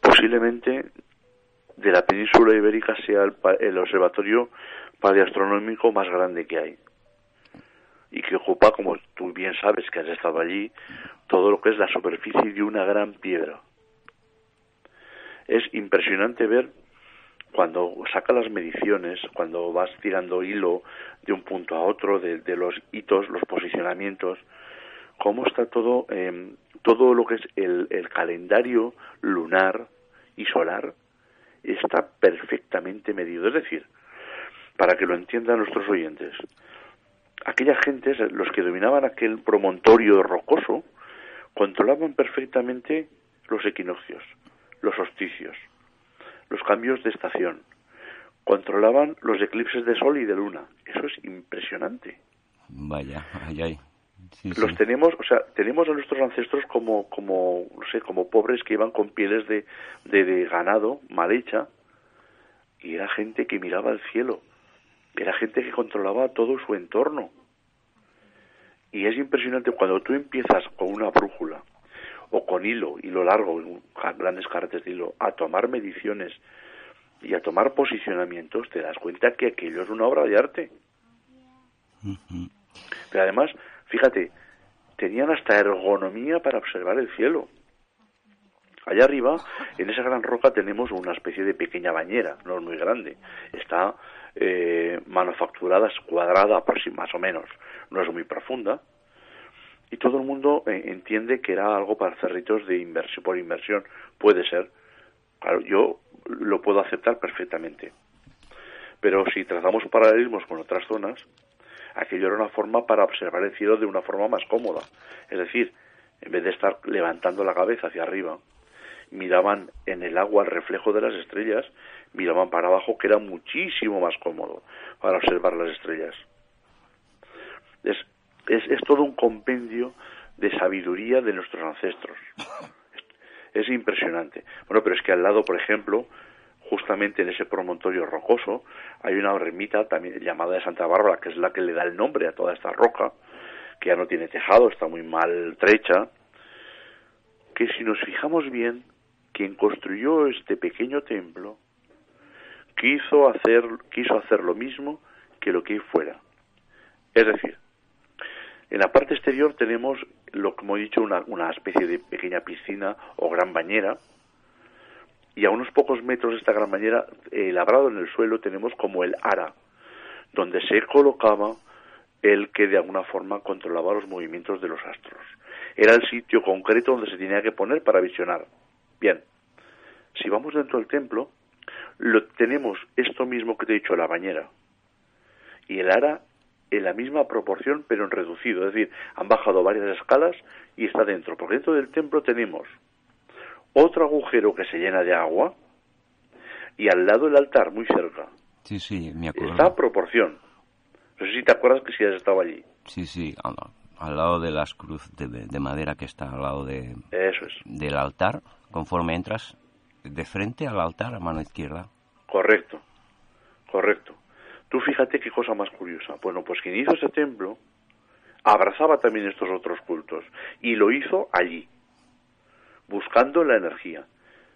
posiblemente de la península ibérica sea el, el observatorio paleoastronómico más grande que hay. Y que ocupa, como tú bien sabes que has estado allí, todo lo que es la superficie de una gran piedra. Es impresionante ver cuando saca las mediciones, cuando vas tirando hilo de un punto a otro, de, de los hitos, los posicionamientos, cómo está todo, eh, todo lo que es el, el calendario lunar y solar está perfectamente medido. Es decir, para que lo entiendan nuestros oyentes, aquella gente, los que dominaban aquel promontorio rocoso, controlaban perfectamente los equinoccios, los solsticios, los cambios de estación, controlaban los eclipses de sol y de luna. Eso es impresionante Vaya, ay, ay. Sí, los sí. tenemos, o sea, tenemos a nuestros ancestros como, como, no sé, como pobres que iban con pieles de, de, de ganado mal hecha y era gente que miraba al cielo, era gente que controlaba todo su entorno. Y es impresionante cuando tú empiezas con una brújula o con hilo, hilo largo, grandes carretes de hilo, a tomar mediciones y a tomar posicionamientos, te das cuenta que aquello es una obra de arte. Pero además, fíjate, tenían hasta ergonomía para observar el cielo. Allá arriba, en esa gran roca, tenemos una especie de pequeña bañera, no es muy grande. Está eh, manufacturada, es cuadrada, más o menos, no es muy profunda. Y todo el mundo eh, entiende que era algo para cerritos de inversión por inversión. Puede ser. Claro, yo lo puedo aceptar perfectamente. Pero si trazamos paralelismos con otras zonas, aquello era una forma para observar el cielo de una forma más cómoda. Es decir, en vez de estar levantando la cabeza hacia arriba, miraban en el agua el reflejo de las estrellas, miraban para abajo, que era muchísimo más cómodo para observar las estrellas. Es, es, es todo un compendio de sabiduría de nuestros ancestros. Es, es impresionante. Bueno, pero es que al lado, por ejemplo, justamente en ese promontorio rocoso, hay una ermita también llamada de Santa Bárbara, que es la que le da el nombre a toda esta roca, que ya no tiene tejado, está muy mal trecha, que si nos fijamos bien, quien construyó este pequeño templo quiso hacer, quiso hacer lo mismo que lo que hay fuera. Es decir, En la parte exterior tenemos, lo como he dicho, una, una especie de pequeña piscina o gran bañera, y a unos pocos metros de esta gran bañera, eh, labrado en el suelo, tenemos como el ara, donde se colocaba el que de alguna forma controlaba los movimientos de los astros. Era el sitio concreto donde se tenía que poner para visionar. Bien, si vamos dentro del templo, lo, tenemos esto mismo que te he dicho, la bañera. Y el ara en la misma proporción, pero en reducido. Es decir, han bajado varias escalas y está dentro. Porque dentro del templo tenemos otro agujero que se llena de agua y al lado el altar, muy cerca. Sí, sí, me acuerdo. Está a proporción. No sé si te acuerdas que si has estado allí. Sí, sí, al, al lado de las cruz de, de madera que está al lado de, Eso es. del altar, conforme entras de frente al altar a mano izquierda. Correcto, correcto. Tú fíjate qué cosa más curiosa. Bueno, pues quien hizo ese templo abrazaba también estos otros cultos y lo hizo allí, buscando la energía.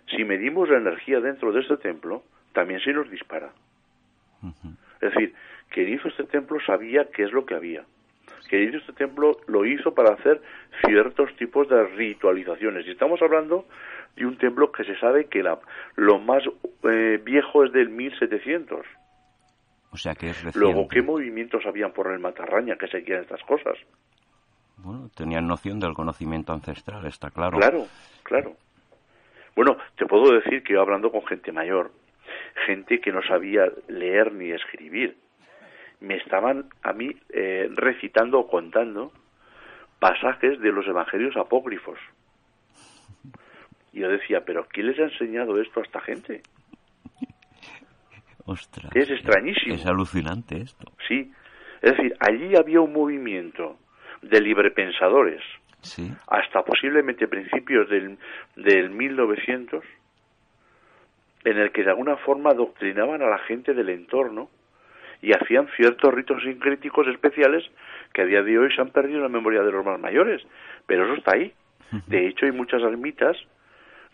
Si medimos la energía dentro de este templo, también se nos dispara. Es decir, quien hizo este templo sabía qué es lo que había. Quien hizo este templo lo hizo para hacer ciertos tipos de ritualizaciones. Y estamos hablando de un templo que se sabe que la, lo más eh, viejo es del 1700. O sea que es reciente. Luego, ¿qué movimientos habían por el Matarraña que seguían estas cosas? Bueno, tenían noción del conocimiento ancestral, está claro. Claro, claro. Bueno, te puedo decir que yo hablando con gente mayor, gente que no sabía leer ni escribir, me estaban a mí eh, recitando o contando pasajes de los evangelios apócrifos. Y yo decía, pero ¿quién les ha enseñado esto a esta gente? Ostras. Es extrañísimo. Es alucinante esto. Sí. Es decir, allí había un movimiento de librepensadores Sí. hasta posiblemente principios del, del 1900 en el que de alguna forma adoctrinaban a la gente del entorno y hacían ciertos ritos sincréticos especiales que a día de hoy se han perdido en la memoria de los más mayores, pero eso está ahí. De hecho, hay muchas ermitas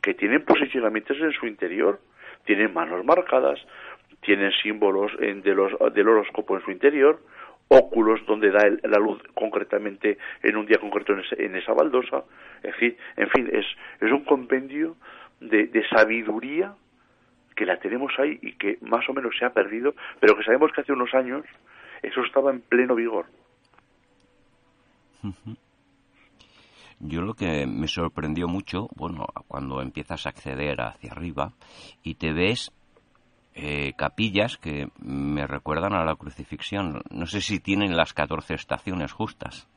que tienen posicionamientos en su interior, tienen manos marcadas, tienen símbolos en- de los, del horóscopo en su interior, óculos donde da el- la luz concretamente en un día concreto en, ese- en esa baldosa. En fin, en fin es, es un compendio de, de sabiduría que la tenemos ahí y que más o menos se ha perdido, pero que sabemos que hace unos años eso estaba en pleno vigor. Yo lo que me sorprendió mucho, bueno, cuando empiezas a acceder hacia arriba y te ves eh, capillas que me recuerdan a la crucifixión. No sé si tienen las 14 estaciones justas.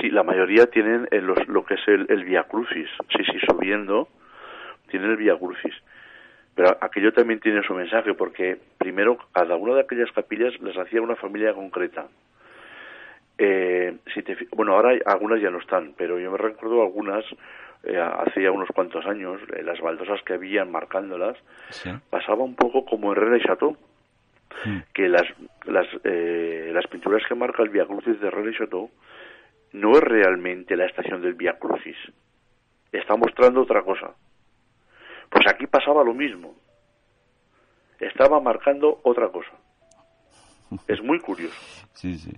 Sí, la mayoría tienen eh, los- lo que es el, el Via Crucis. Sí, sí, subiendo, tienen el Via Crucis. Pero aquello también tiene su mensaje, porque primero cada una de aquellas capillas las hacía una familia concreta. Eh, si te bueno, ahora algunas ya no están, pero yo me recuerdo algunas, eh, hace ya unos cuantos años, eh, las baldosas que habían marcándolas, Sí. pasaba un poco como en René Chateau, Mm. que las, las, eh, las pinturas que marca el Via Crucis de René Chateau no es realmente la estación del Via Crucis. Está mostrando otra cosa. Pues aquí pasaba lo mismo. Estaba marcando otra cosa. Es muy curioso. Sí, sí.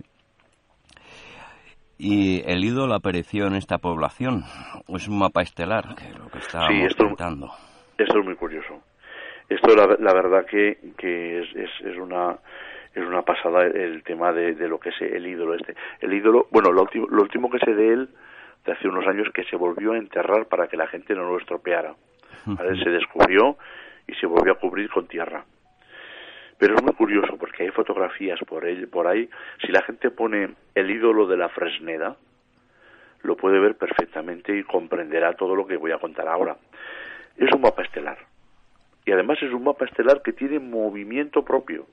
¿Y el ídolo apareció en esta población? ¿O es un mapa estelar? Que es lo que estábamos Sí, esto- contando. Esto es muy curioso. Esto la, la verdad que, que es, es, es una es una pasada el tema de, de lo que es el ídolo este. El ídolo, bueno, lo último, lo último que sé de él de hace unos años que se volvió a enterrar para que la gente no lo estropeara. ¿vale? Se descubrió y se volvió a cubrir con tierra. Pero es muy curioso porque hay fotografías por, él, por ahí. Si la gente pone el ídolo de la Fresneda, lo puede ver perfectamente y comprenderá todo lo que voy a contar ahora. Es un mapa estelar. Y además es un mapa estelar que tiene movimiento propio.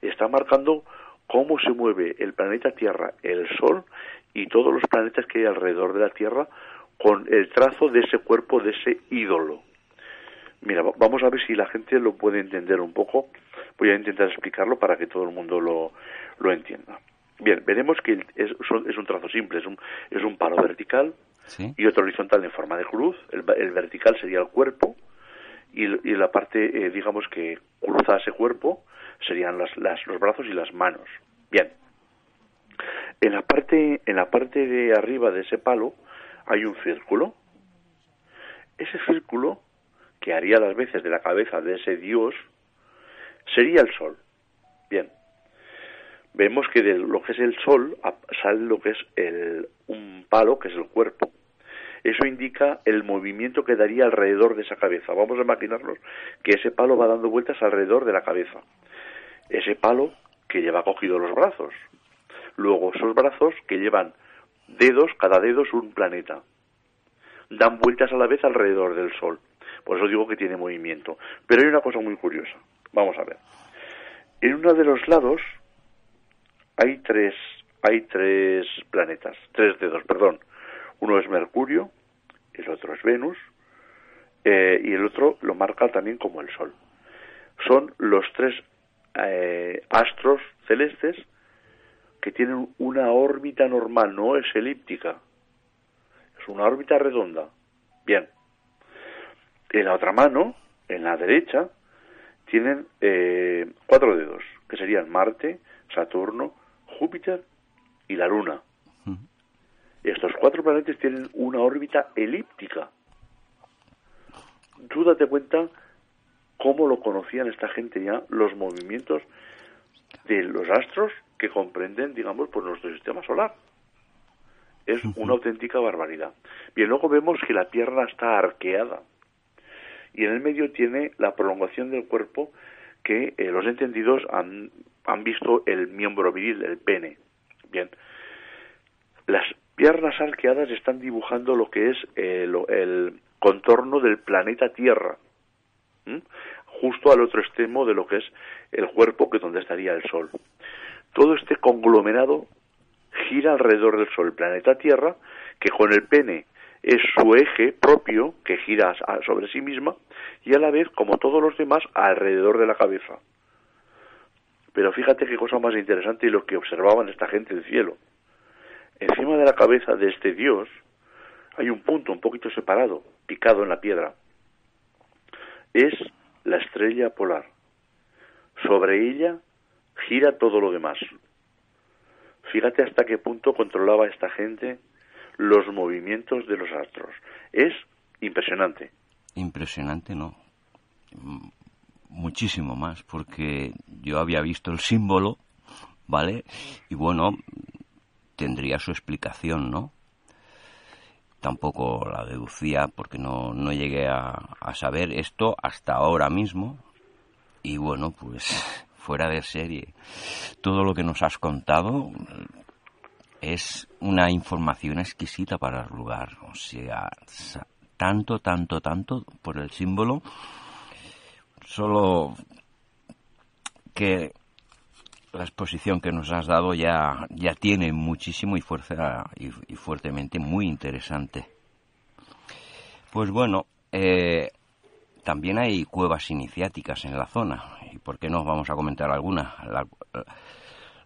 Está marcando cómo se mueve el planeta Tierra, el Sol y todos los planetas que hay alrededor de la Tierra con el trazo de ese cuerpo, de ese ídolo. Mira, va- vamos a ver si la gente lo puede entender un poco. Voy a intentar explicarlo para que todo el mundo lo, lo entienda. Bien, veremos que es, es un trazo simple, es un, es un palo vertical ¿Sí? y otro horizontal en forma de cruz. El, el vertical sería el cuerpo y, y la parte, eh, digamos, que cruza ese cuerpo serían las, las- los brazos y las manos. Bien. En la parte, en la parte de arriba de ese palo hay un círculo. Ese círculo, que haría las veces de la cabeza de ese dios, sería el sol. Bien. Vemos que de lo que es el sol sale lo que es el, un palo, que es el cuerpo. Eso indica el movimiento que daría alrededor de esa cabeza. Vamos a imaginarnos que ese palo va dando vueltas alrededor de la cabeza. Ese palo que lleva cogido los brazos. Luego esos brazos que llevan dedos, cada dedo es un planeta. Dan vueltas a la vez alrededor del Sol. Por eso digo que tiene movimiento. Pero hay una cosa muy curiosa. Vamos a ver. En uno de los lados hay tres, hay tres planetas, tres dedos, perdón. Uno es Mercurio, el otro es Venus, eh, y el otro lo marca también como el Sol. Son los tres eh, astros celestes que tienen una órbita normal, no es elíptica, es una órbita redonda. Bien, en la otra mano, en la derecha, tienen eh, cuatro dedos, que serían Marte, Saturno, Júpiter y la Luna. Estos cuatro planetas tienen una órbita elíptica. Tú date cuenta cómo lo conocían esta gente ya, los movimientos de los astros que comprenden, digamos, por nuestro sistema solar. Es una auténtica barbaridad. Bien, luego vemos que la Tierra está arqueada y en el medio tiene la prolongación del cuerpo que eh, los entendidos han, han visto el miembro viril, el pene. Bien, las piernas arqueadas están dibujando lo que es eh, el contorno del planeta Tierra, justo al otro extremo de lo que es el cuerpo, que es donde estaría el Sol. Todo este conglomerado gira alrededor del Sol, el planeta Tierra, que con el pene es su eje propio, que gira sobre sí misma, y a la vez, como todos los demás, alrededor de la cabeza. Pero fíjate qué cosa más interesante y lo que observaban esta gente del cielo. Encima de la cabeza de este dios hay un punto un poquito separado, picado en la piedra. Es la estrella polar. Sobre ella gira todo lo demás. Fíjate hasta qué punto controlaba esta gente los movimientos de los astros. Es impresionante. Impresionante, no. Muchísimo más, porque yo había visto el símbolo, ¿vale? Y bueno, tendría su explicación, ¿no? Tampoco la deducía porque no, no llegué a, a saber esto hasta ahora mismo. Y bueno, pues fuera de serie. Todo lo que nos has contado es una información exquisita para el lugar. O sea, tanto, tanto, tanto por el símbolo. Solo que la exposición que nos has dado ya, ya tiene muchísimo y, fuerza, y, fuertemente muy interesante. Pues bueno, eh, también hay cuevas iniciáticas en la zona. ¿Y por qué no? Vamos a comentar alguna.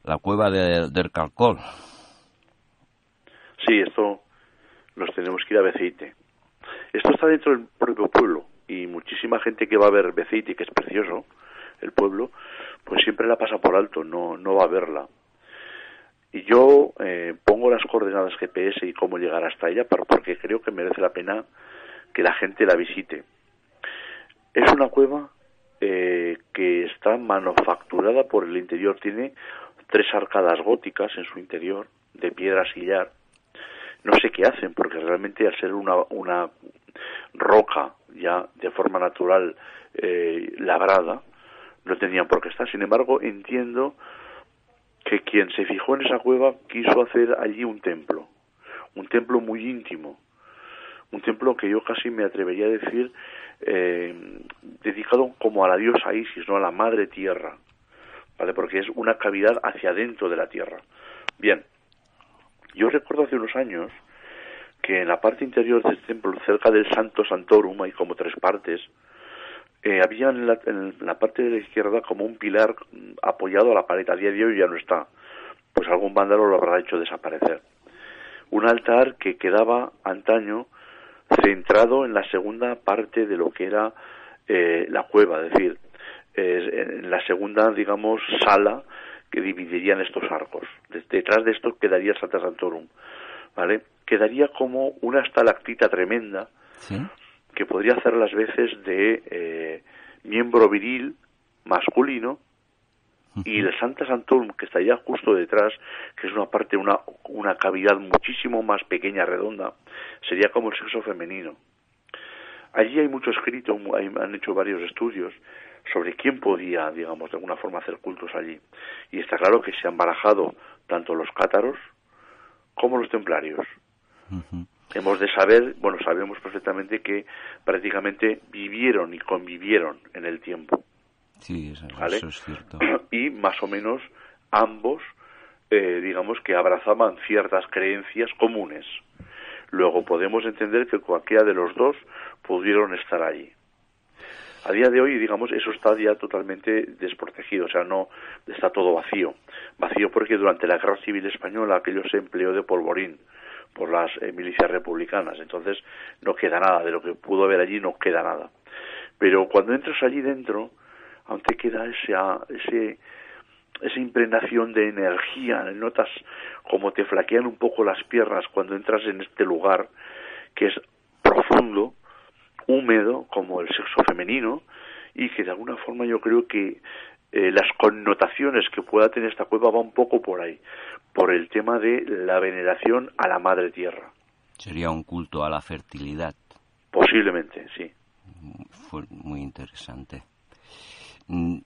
La, cueva de, del Calcol. Sí, esto nos tenemos que ir a Beceite. Esto está dentro del propio pueblo y muchísima gente que va a ver Beceite, que es precioso, el pueblo, pues siempre la pasa por alto, no, no va a verla. Y yo eh, pongo las coordenadas GPS y cómo llegar hasta ella porque creo que merece la pena que la gente la visite. Es una cueva eh, que está manufacturada por el interior, tiene tres arcadas góticas en su interior de piedra sillar. No sé qué hacen porque realmente al ser una, una roca ya de forma natural eh, labrada, no tenían por qué estar. Sin embargo, entiendo que quien se fijó en esa cueva quiso hacer allí un templo, un templo muy íntimo, un templo que yo casi me atrevería a decir eh, dedicado como a la diosa Isis, no a la madre tierra, ¿vale? Porque es una cavidad hacia adentro de la tierra. Bien, yo recuerdo hace unos años que en la parte interior del templo, cerca del Santo Santorum, hay como tres partes, eh, había en la, parte de la izquierda como un pilar apoyado a la pared. A día de hoy ya no está. Pues algún vándalo lo habrá hecho desaparecer. Un altar que quedaba antaño centrado en la segunda parte de lo que era eh, la cueva, es decir, en la segunda, digamos, sala que dividirían estos arcos. Detrás de esto quedaría Santa Santorum, ¿vale? Quedaría como una estalactita tremenda que podría hacer las veces de eh, miembro viril masculino y el Santa Santorum que estaría justo detrás, que es una parte, una, una cavidad muchísimo más pequeña, redonda, sería como el sexo femenino. Allí hay mucho escrito, han hecho varios estudios sobre quién podía, digamos, de alguna forma hacer cultos allí. Y está claro que se han barajado tanto los cátaros como los templarios. Hemos de saber, bueno, sabemos perfectamente que prácticamente vivieron y convivieron en el tiempo. Sí, eso, es cierto. Y más o menos ambos, eh, digamos que abrazaban ciertas creencias comunes. Luego podemos entender que cualquiera de los dos pudieron estar allí. A día de hoy, digamos, eso está ya totalmente desprotegido, o sea, no está todo vacío. Vacío porque durante la Guerra Civil Española aquello se empleó de polvorín por las eh, milicias republicanas, entonces no queda nada, de lo que pudo haber allí no queda nada. Pero cuando entras allí dentro, aún te queda esa, ese, esa impregnación de energía, notas como te flaquean un poco las piernas cuando entras en este lugar que es profundo, húmedo como el sexo femenino y que de alguna forma yo creo que eh, las connotaciones que pueda tener esta cueva va un poco por ahí, por el tema de la veneración a la madre tierra. Sería un culto a la fertilidad. Posiblemente, sí. Fue muy interesante. Mm,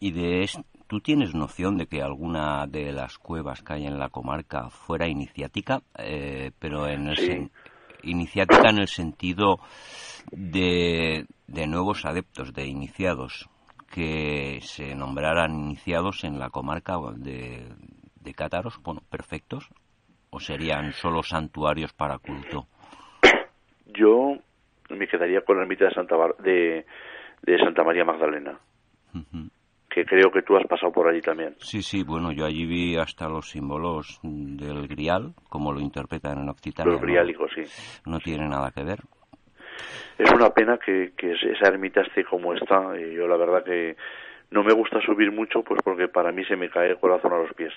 y de ¿Tú tienes noción de que alguna de las cuevas que hay en la comarca fuera iniciática, eh, pero en el, iniciática en el sentido de, de nuevos adeptos, de iniciados, que se nombraran iniciados en la comarca de, de Cátaros, bueno, perfectos, o serían solo santuarios para culto? Yo me quedaría con la ermita de Santa, de, de Santa María Magdalena que creo que tú has pasado por allí también. Sí, sí, bueno, yo allí vi hasta los símbolos del grial, como lo interpretan en Occitania. Los griálicos, sí. No tiene nada que ver. Es una pena que, esa ermita esté como está. Y yo la verdad que no me gusta subir mucho, pues porque para mí se me cae el corazón a los pies.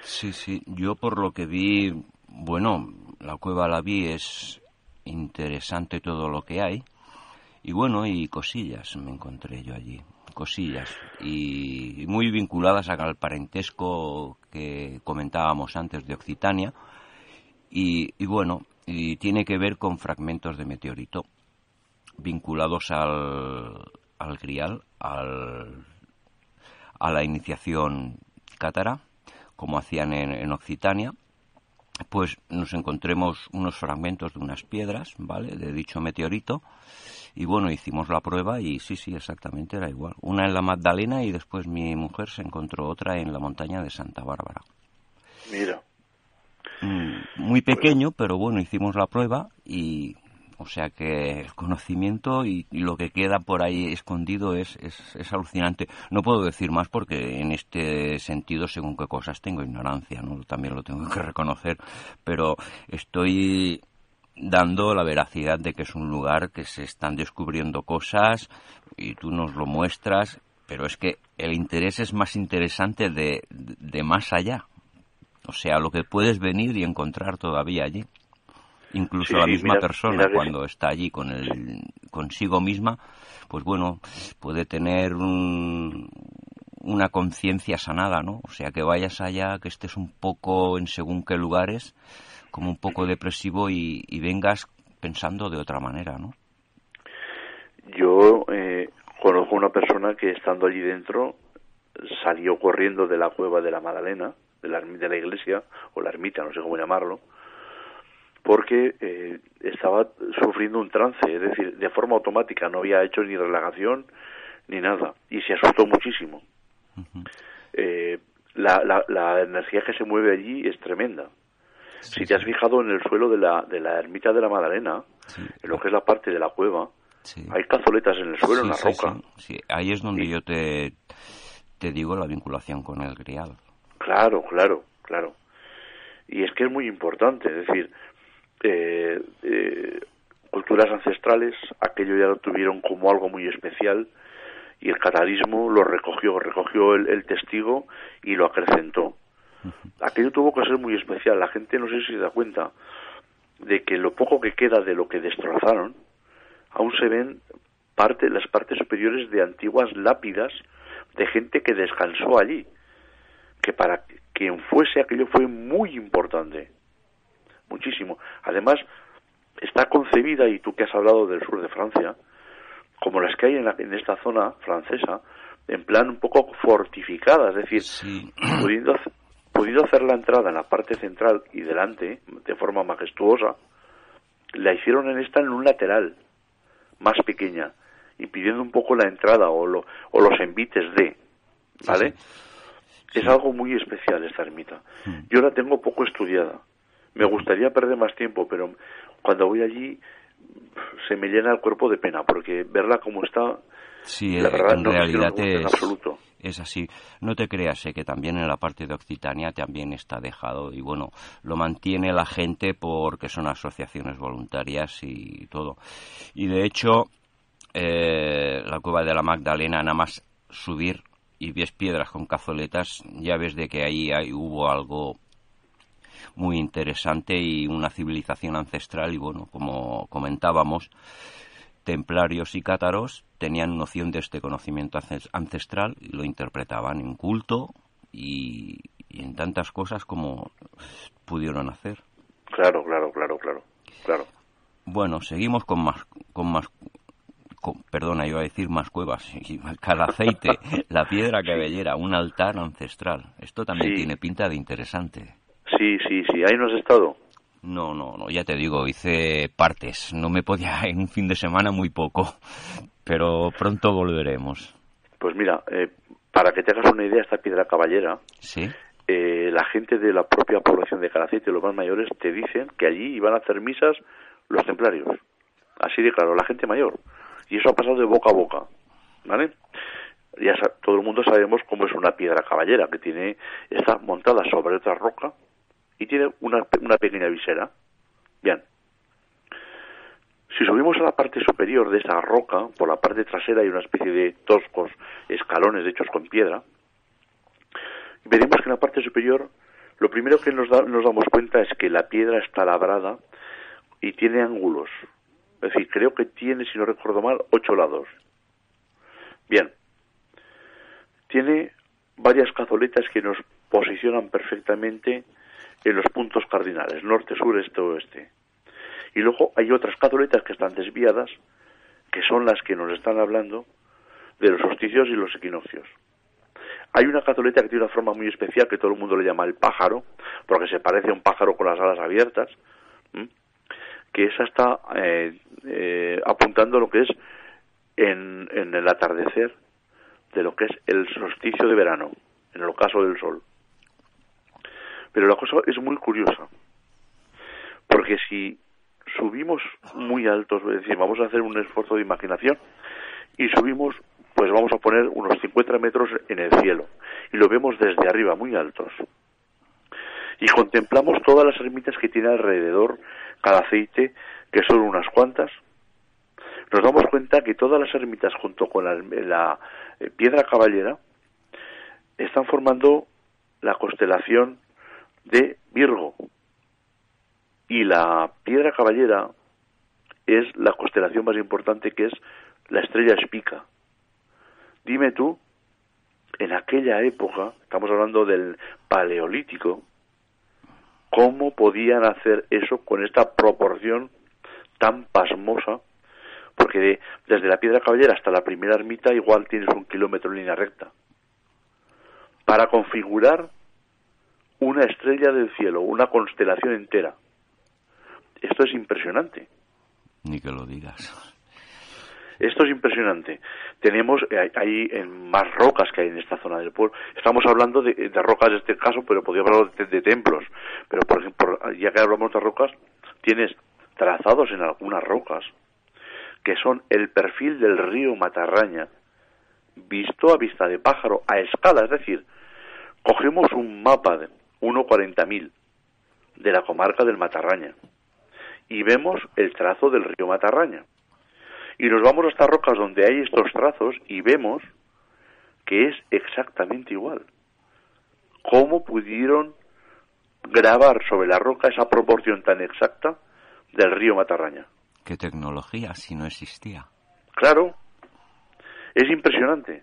Sí, sí. Yo por lo que vi, bueno, la cueva la vi, es interesante todo lo que hay. Y bueno, y cosillas me encontré yo allí cosillas y muy vinculadas al parentesco que comentábamos antes de Occitania. Y, bueno y tiene que ver con fragmentos de meteorito vinculados al, al grial al, a la iniciación cátara como hacían en, en Occitania pues nos encontremos unos fragmentos de unas piedras, ¿vale? De dicho meteorito y bueno, hicimos la prueba y sí, sí, exactamente era igual. Una en la Magdalena y después mi mujer se encontró otra en la montaña de Santa Bárbara. Mira. Mm, muy pequeño, pero bueno, hicimos la prueba y o sea que el conocimiento y, lo que queda por ahí escondido es, es, alucinante. No puedo decir más porque en este sentido, según qué cosas, tengo ignorancia, ¿no? También lo tengo que reconocer. Pero estoy dando la veracidad de que es un lugar que se están descubriendo cosas y tú nos lo muestras, pero es que el interés es más interesante de, de, más allá. O sea, lo que puedes venir y encontrar todavía allí. Incluso la misma persona cuando está allí con el, consigo misma, pues bueno, puede tener un, una conciencia sanada, ¿no? O sea, que vayas allá, que estés un poco en según qué lugares, como un poco depresivo y, vengas pensando de otra manera, ¿no? Yo eh, conozco una persona que estando allí dentro salió corriendo de la cueva de la Magdalena, de la, de la iglesia, o la ermita, no sé cómo llamarlo, porque eh, estaba sufriendo un trance, es decir, de forma automática, no había hecho ni relajación ni nada, y se asustó muchísimo. eh, la, la, la energía que se mueve allí es tremenda si te has fijado en el suelo de la, de la ermita de la Madalena, en lo que es la parte de la cueva, hay cazoletas en el suelo, en la roca. Sí, ahí es donde yo te, te digo la vinculación con el grial. Claro, claro, claro. Y es que es muy importante, es decir, eh, eh, culturas ancestrales, aquello ya lo tuvieron como algo muy especial y el catarismo lo recogió, recogió el, testigo y lo acrecentó. Aquello tuvo que ser muy especial. La gente no sé si se da cuenta de que lo poco que queda de lo que destrozaron, aún se ven parte, las partes superiores de antiguas lápidas de gente que descansó allí. Que para quien fuese aquello fue muy importante. Muchísimo. Además, está concebida, y tú que has hablado del sur de Francia, como las que hay en, en esta zona francesa, en plan un poco fortificada, es decir, pudiendo, pudiendo hacer la entrada en la parte central y delante de forma majestuosa, la hicieron en esta en un lateral, más pequeña, impidiendo un poco la entrada o, lo, o los envites de, ¿vale? Es algo muy especial esta ermita. Hmm. Yo la tengo poco estudiada. Me gustaría perder más tiempo, pero cuando voy allí se me llena el cuerpo de pena, porque verla como está, sí, la verdad, en realidad es, absoluto. es así. No te creas eh, que también en la parte de Occitania también está dejado y bueno, lo mantiene la gente porque son asociaciones voluntarias y todo. Y de hecho, eh, la cueva de la Magdalena, nada más subir y ves piedras con cazoletas, ya ves de que ahí hay, hubo algo muy interesante y una civilización ancestral y bueno, como comentábamos, templarios y cátaros tenían noción de este conocimiento ancestral y lo interpretaban en culto y, en tantas cosas como pudieron hacer. Claro, claro, claro, claro, claro. Bueno, seguimos con más, con más, perdona, iba a decir más cuevas, cada aceite, la piedra cabellera, un altar ancestral. Esto también tiene pinta de interesante. Sí, sí, sí. ¿Ahí no has estado? No, no, no, ya te digo, hice partes. No me podía en un fin de semana muy poco, pero pronto volveremos. Pues mira, eh, para que te hagas una idea, esta piedra caballera, ¿Sí? Eh, la gente de la propia población de Calacete, los más mayores, te dicen que allí iban a hacer misas los templarios. Así de claro, la gente mayor. Y eso ha pasado de boca a boca, ¿vale? Ya todo el mundo sabemos cómo es una piedra caballera, que tiene está montada sobre otra roca y tiene una, pequeña visera. Bien. Si subimos a la parte superior de esa roca, por la parte trasera hay una especie de toscos escalones hechos con piedra, veremos que en la parte superior lo primero que nos, nos damos cuenta es que la piedra está labrada y tiene ángulos. Es decir, creo que tiene, si no recuerdo mal, ocho lados. Bien. Tiene varias cazoletas que nos posicionan perfectamente en los puntos cardinales, norte, sur, este, oeste. Y luego hay otras cazoletas que están desviadas, que son las que nos están hablando de los solsticios y los equinoccios. Hay una catoleta que tiene una forma muy especial que todo el mundo le llama el pájaro, porque se parece a un pájaro con las alas abiertas, que esa está eh, eh, apuntando lo que es en, en el atardecer de lo que es el solsticio de verano, en el ocaso del sol. Pero la cosa es muy curiosa, porque si subimos muy altos, es decir, vamos a hacer un esfuerzo de imaginación y subimos, pues vamos a poner unos 50 metros en el cielo y lo vemos desde arriba, muy altos. Y contemplamos todas las ermitas que tiene alrededor cada aceite, que son unas cuantas. Nos damos cuenta que todas las ermitas junto con la, la eh, piedra caballera están formando la constelación de Virgo. Y la piedra caballera es la constelación más importante que es la estrella espica. Dime tú, en aquella época, estamos hablando del paleolítico, ¿cómo podían hacer eso con esta proporción tan pasmosa? Porque desde la piedra caballera hasta la primera ermita igual tienes un kilómetro en línea recta. Para configurar una estrella del cielo, una constelación entera. Esto es impresionante. Ni que lo digas. Esto es impresionante. Tenemos ahí en más rocas que hay en esta zona del pueblo. Estamos hablando de, rocas en este caso, pero podríamos hablar de, de, templos. Pero por ejemplo, ya que hablamos de rocas, tienes trazados en algunas rocas que son el perfil del río Matarraña, visto a vista de pájaro, a escala, es decir, cogemos un mapa de, 1.40.000 de la comarca del Matarraña y vemos el trazo del río Matarraña. Y nos vamos a estas rocas donde hay estos trazos y vemos que es exactamente igual. ¿Cómo pudieron grabar sobre la roca esa proporción tan exacta del río Matarraña? ¿Qué tecnología si no existía? Claro, es impresionante.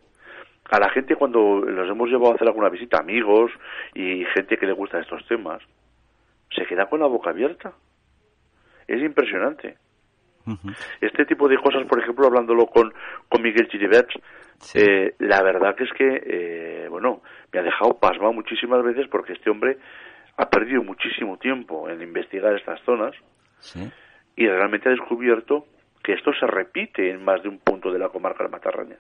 A la gente cuando los hemos llevado a hacer alguna visita, amigos y gente que le gusta estos temas, se queda con la boca abierta. Es impresionante. Este tipo de cosas, por ejemplo, hablándolo con, con Miguel Chiribets, eh, la verdad que es que, eh, bueno, me ha dejado pasmado muchísimas veces porque este hombre ha perdido muchísimo tiempo en investigar estas zonas y realmente ha descubierto que esto se repite en más de un punto de la comarca de Matarraña.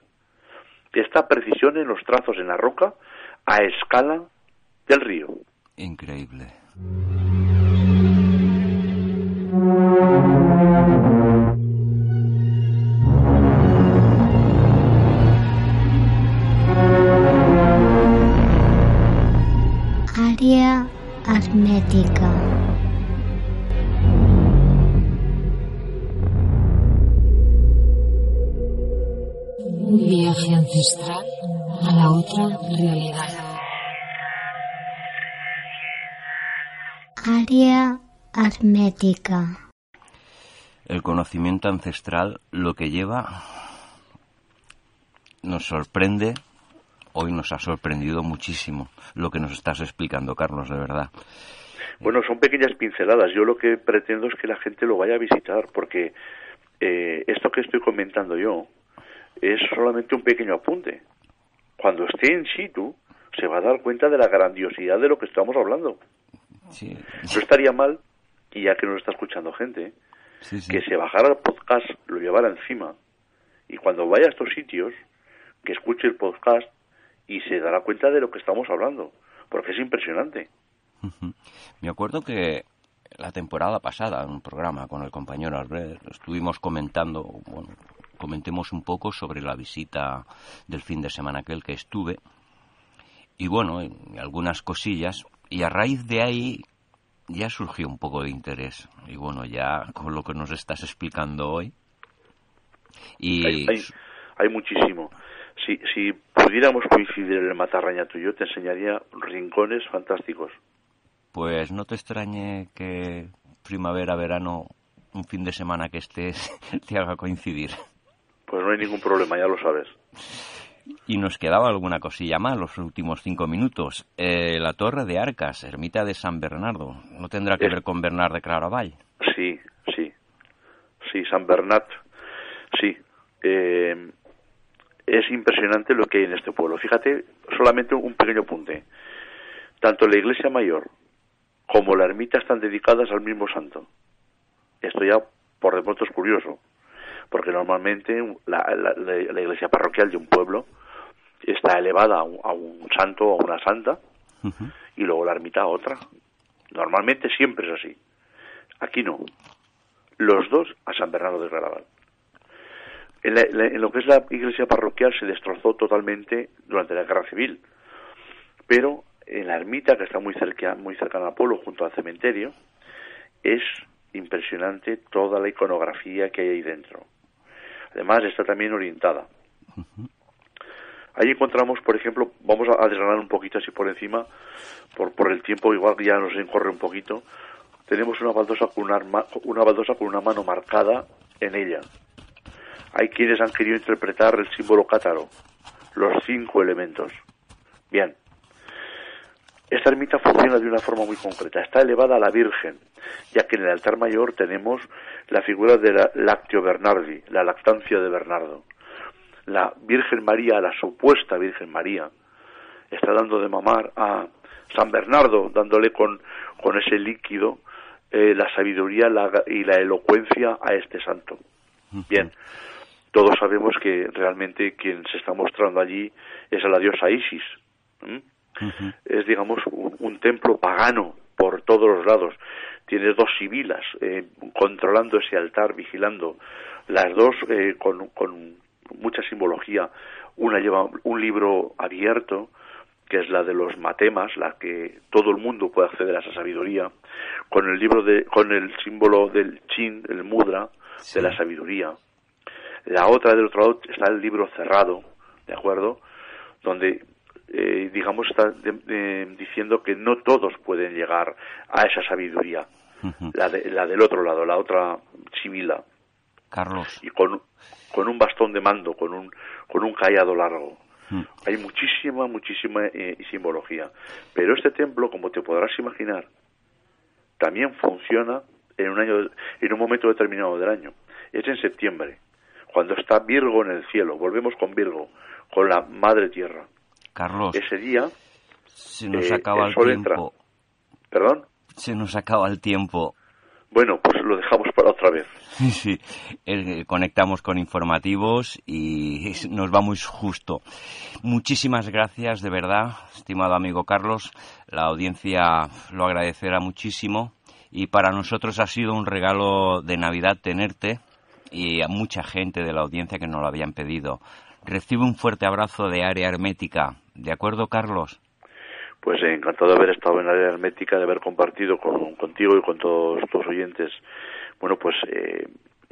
Esta precisión en los trazos en la roca a escala del río. Increíble. Área hermética. A la otra realidad. Área hermética. El conocimiento ancestral lo que lleva nos sorprende, hoy nos ha sorprendido muchísimo lo que nos estás explicando, Carlos, de verdad. Bueno, son pequeñas pinceladas. Yo lo que pretendo es que la gente lo vaya a visitar, porque eh, esto que estoy comentando yo es solamente un pequeño apunte. Cuando esté en situ, se va a dar cuenta de la grandiosidad de lo que estamos hablando. Sí. No estaría mal, y ya que nos está escuchando gente, Sí, sí. que se bajara el podcast, lo llevara encima, y cuando vaya a estos sitios, que escuche el podcast y se dará cuenta de lo que estamos hablando, porque es impresionante. Me acuerdo que la temporada pasada, en un programa con el compañero Albert, estuvimos comentando, bueno, comentemos un poco sobre la visita del fin de semana aquel que estuve, y bueno, algunas cosillas, y a raíz de ahí ya surgió un poco de interés, y bueno, ya con lo que nos estás explicando hoy, y Hay, hay, hay muchísimo. Si, si pudiéramos coincidir en el Matarraña tú y yo, te enseñaría rincones fantásticos. pues no te extrañe que primavera, verano, un fin de semana que estés, te haga coincidir. Pues no hay ningún problema, ya lo sabes. Y nos quedaba alguna cosilla más los últimos cinco minutos. Eh, la Torre de Arcas, ermita de San Bernardo. ¿No tendrá que Es- ver con Bernard de Claravall? Sí, sí. Sí, San Bernat. Sí. Eh, es impresionante lo que hay en este pueblo. Fíjate, solamente un pequeño apunte. Tanto la iglesia mayor como la ermita están dedicadas al mismo santo. Esto ya por de pronto es curioso, porque normalmente la, la- la- iglesia parroquial de un pueblo está elevada a un, a un santo o a una santa y luego la ermita a otra. Normalmente siempre es así. Aquí no. Los dos a San Bernardo de Claraval. En, la- en lo que es la iglesia parroquial se destrozó totalmente durante la guerra civil. Pero en la ermita, que está muy, cerca, muy cercana al pueblo, junto al cementerio, es impresionante toda la iconografía que hay ahí dentro. Además, está también orientada. Ahí encontramos, por ejemplo, vamos a, desgranar un poquito así por encima, por, por el tiempo, igual ya nos encorre un poquito. Tenemos una baldosa con una, una baldosa con una mano marcada en ella. Hay quienes han querido interpretar el símbolo cátaro, los cinco elementos. Bien. Esta ermita funciona de una forma muy concreta. Está elevada a la Virgen, ya que en el altar mayor tenemos la figura de la Lactio Bernardi, la lactancia de Bernardo. La Virgen María, la supuesta Virgen María, está dando de mamar a San Bernardo, dándole con, con ese líquido eh, la sabiduría la- y la elocuencia a este santo. Bien, todos sabemos que realmente quien se está mostrando allí es a la diosa Isis. Es, digamos, un, un templo pagano por todos los lados. Tiene dos sibilas eh, controlando ese altar, vigilando. Las dos eh, con, con mucha simbología. Una lleva un libro abierto, que es la de los matemas, la que todo el mundo puede acceder a esa sabiduría, con el libro de, con el símbolo del chin, el mudra, Sí. de la sabiduría. La otra del otro lado está el libro cerrado, ¿de acuerdo? Donde eh, digamos, está diciendo que no todos pueden llegar a esa sabiduría. la, de, la del otro lado, la otra sibila. Carlos. Y con, con un bastón de mando, con un, con un callado largo. Hay muchísima, muchísima eh, simbología. Pero este templo, como te podrás imaginar, también funciona en un año, en un momento determinado del año. Es en septiembre, cuando está Virgo en el cielo. Volvemos con Virgo, con la Madre Tierra. Carlos. Ese día. Se nos eh, acaba el, tiempo. ¿Perdón? Se nos acaba el tiempo. Bueno, pues lo dejamos para otra vez. Sí, eh, conectamos con informativos y nos va muy justo. Muchísimas gracias, de verdad, estimado amigo Carlos. La audiencia lo agradecerá muchísimo y para nosotros ha sido un regalo de Navidad tenerte y a mucha gente de la audiencia que nos lo habían pedido. Recibe un fuerte abrazo de área hermética. ¿De acuerdo, Carlos? Pues encantado de haber estado en la área hermética, de haber compartido con, contigo y con todos tus oyentes, bueno, pues eh,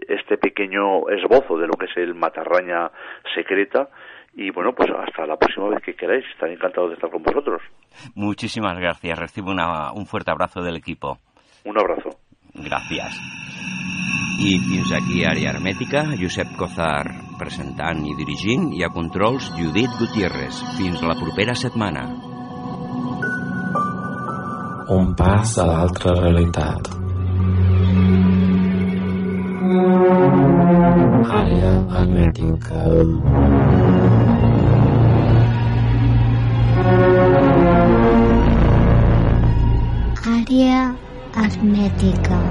este pequeño esbozo de lo que es el Matarraña secreta. Y bueno, pues hasta la próxima vez que queráis. Estaré encantado de estar con vosotros. Muchísimas gracias. Recibo un fuerte abrazo del equipo. Un abrazo. Gràcies. I fins aquí Àrea Hermètica, Josep Cozar presentant i dirigint i a controls Judit Gutiérrez. Fins la propera setmana. Un pas a l'altra realitat. Àrea hermètica. Àrea hermètica.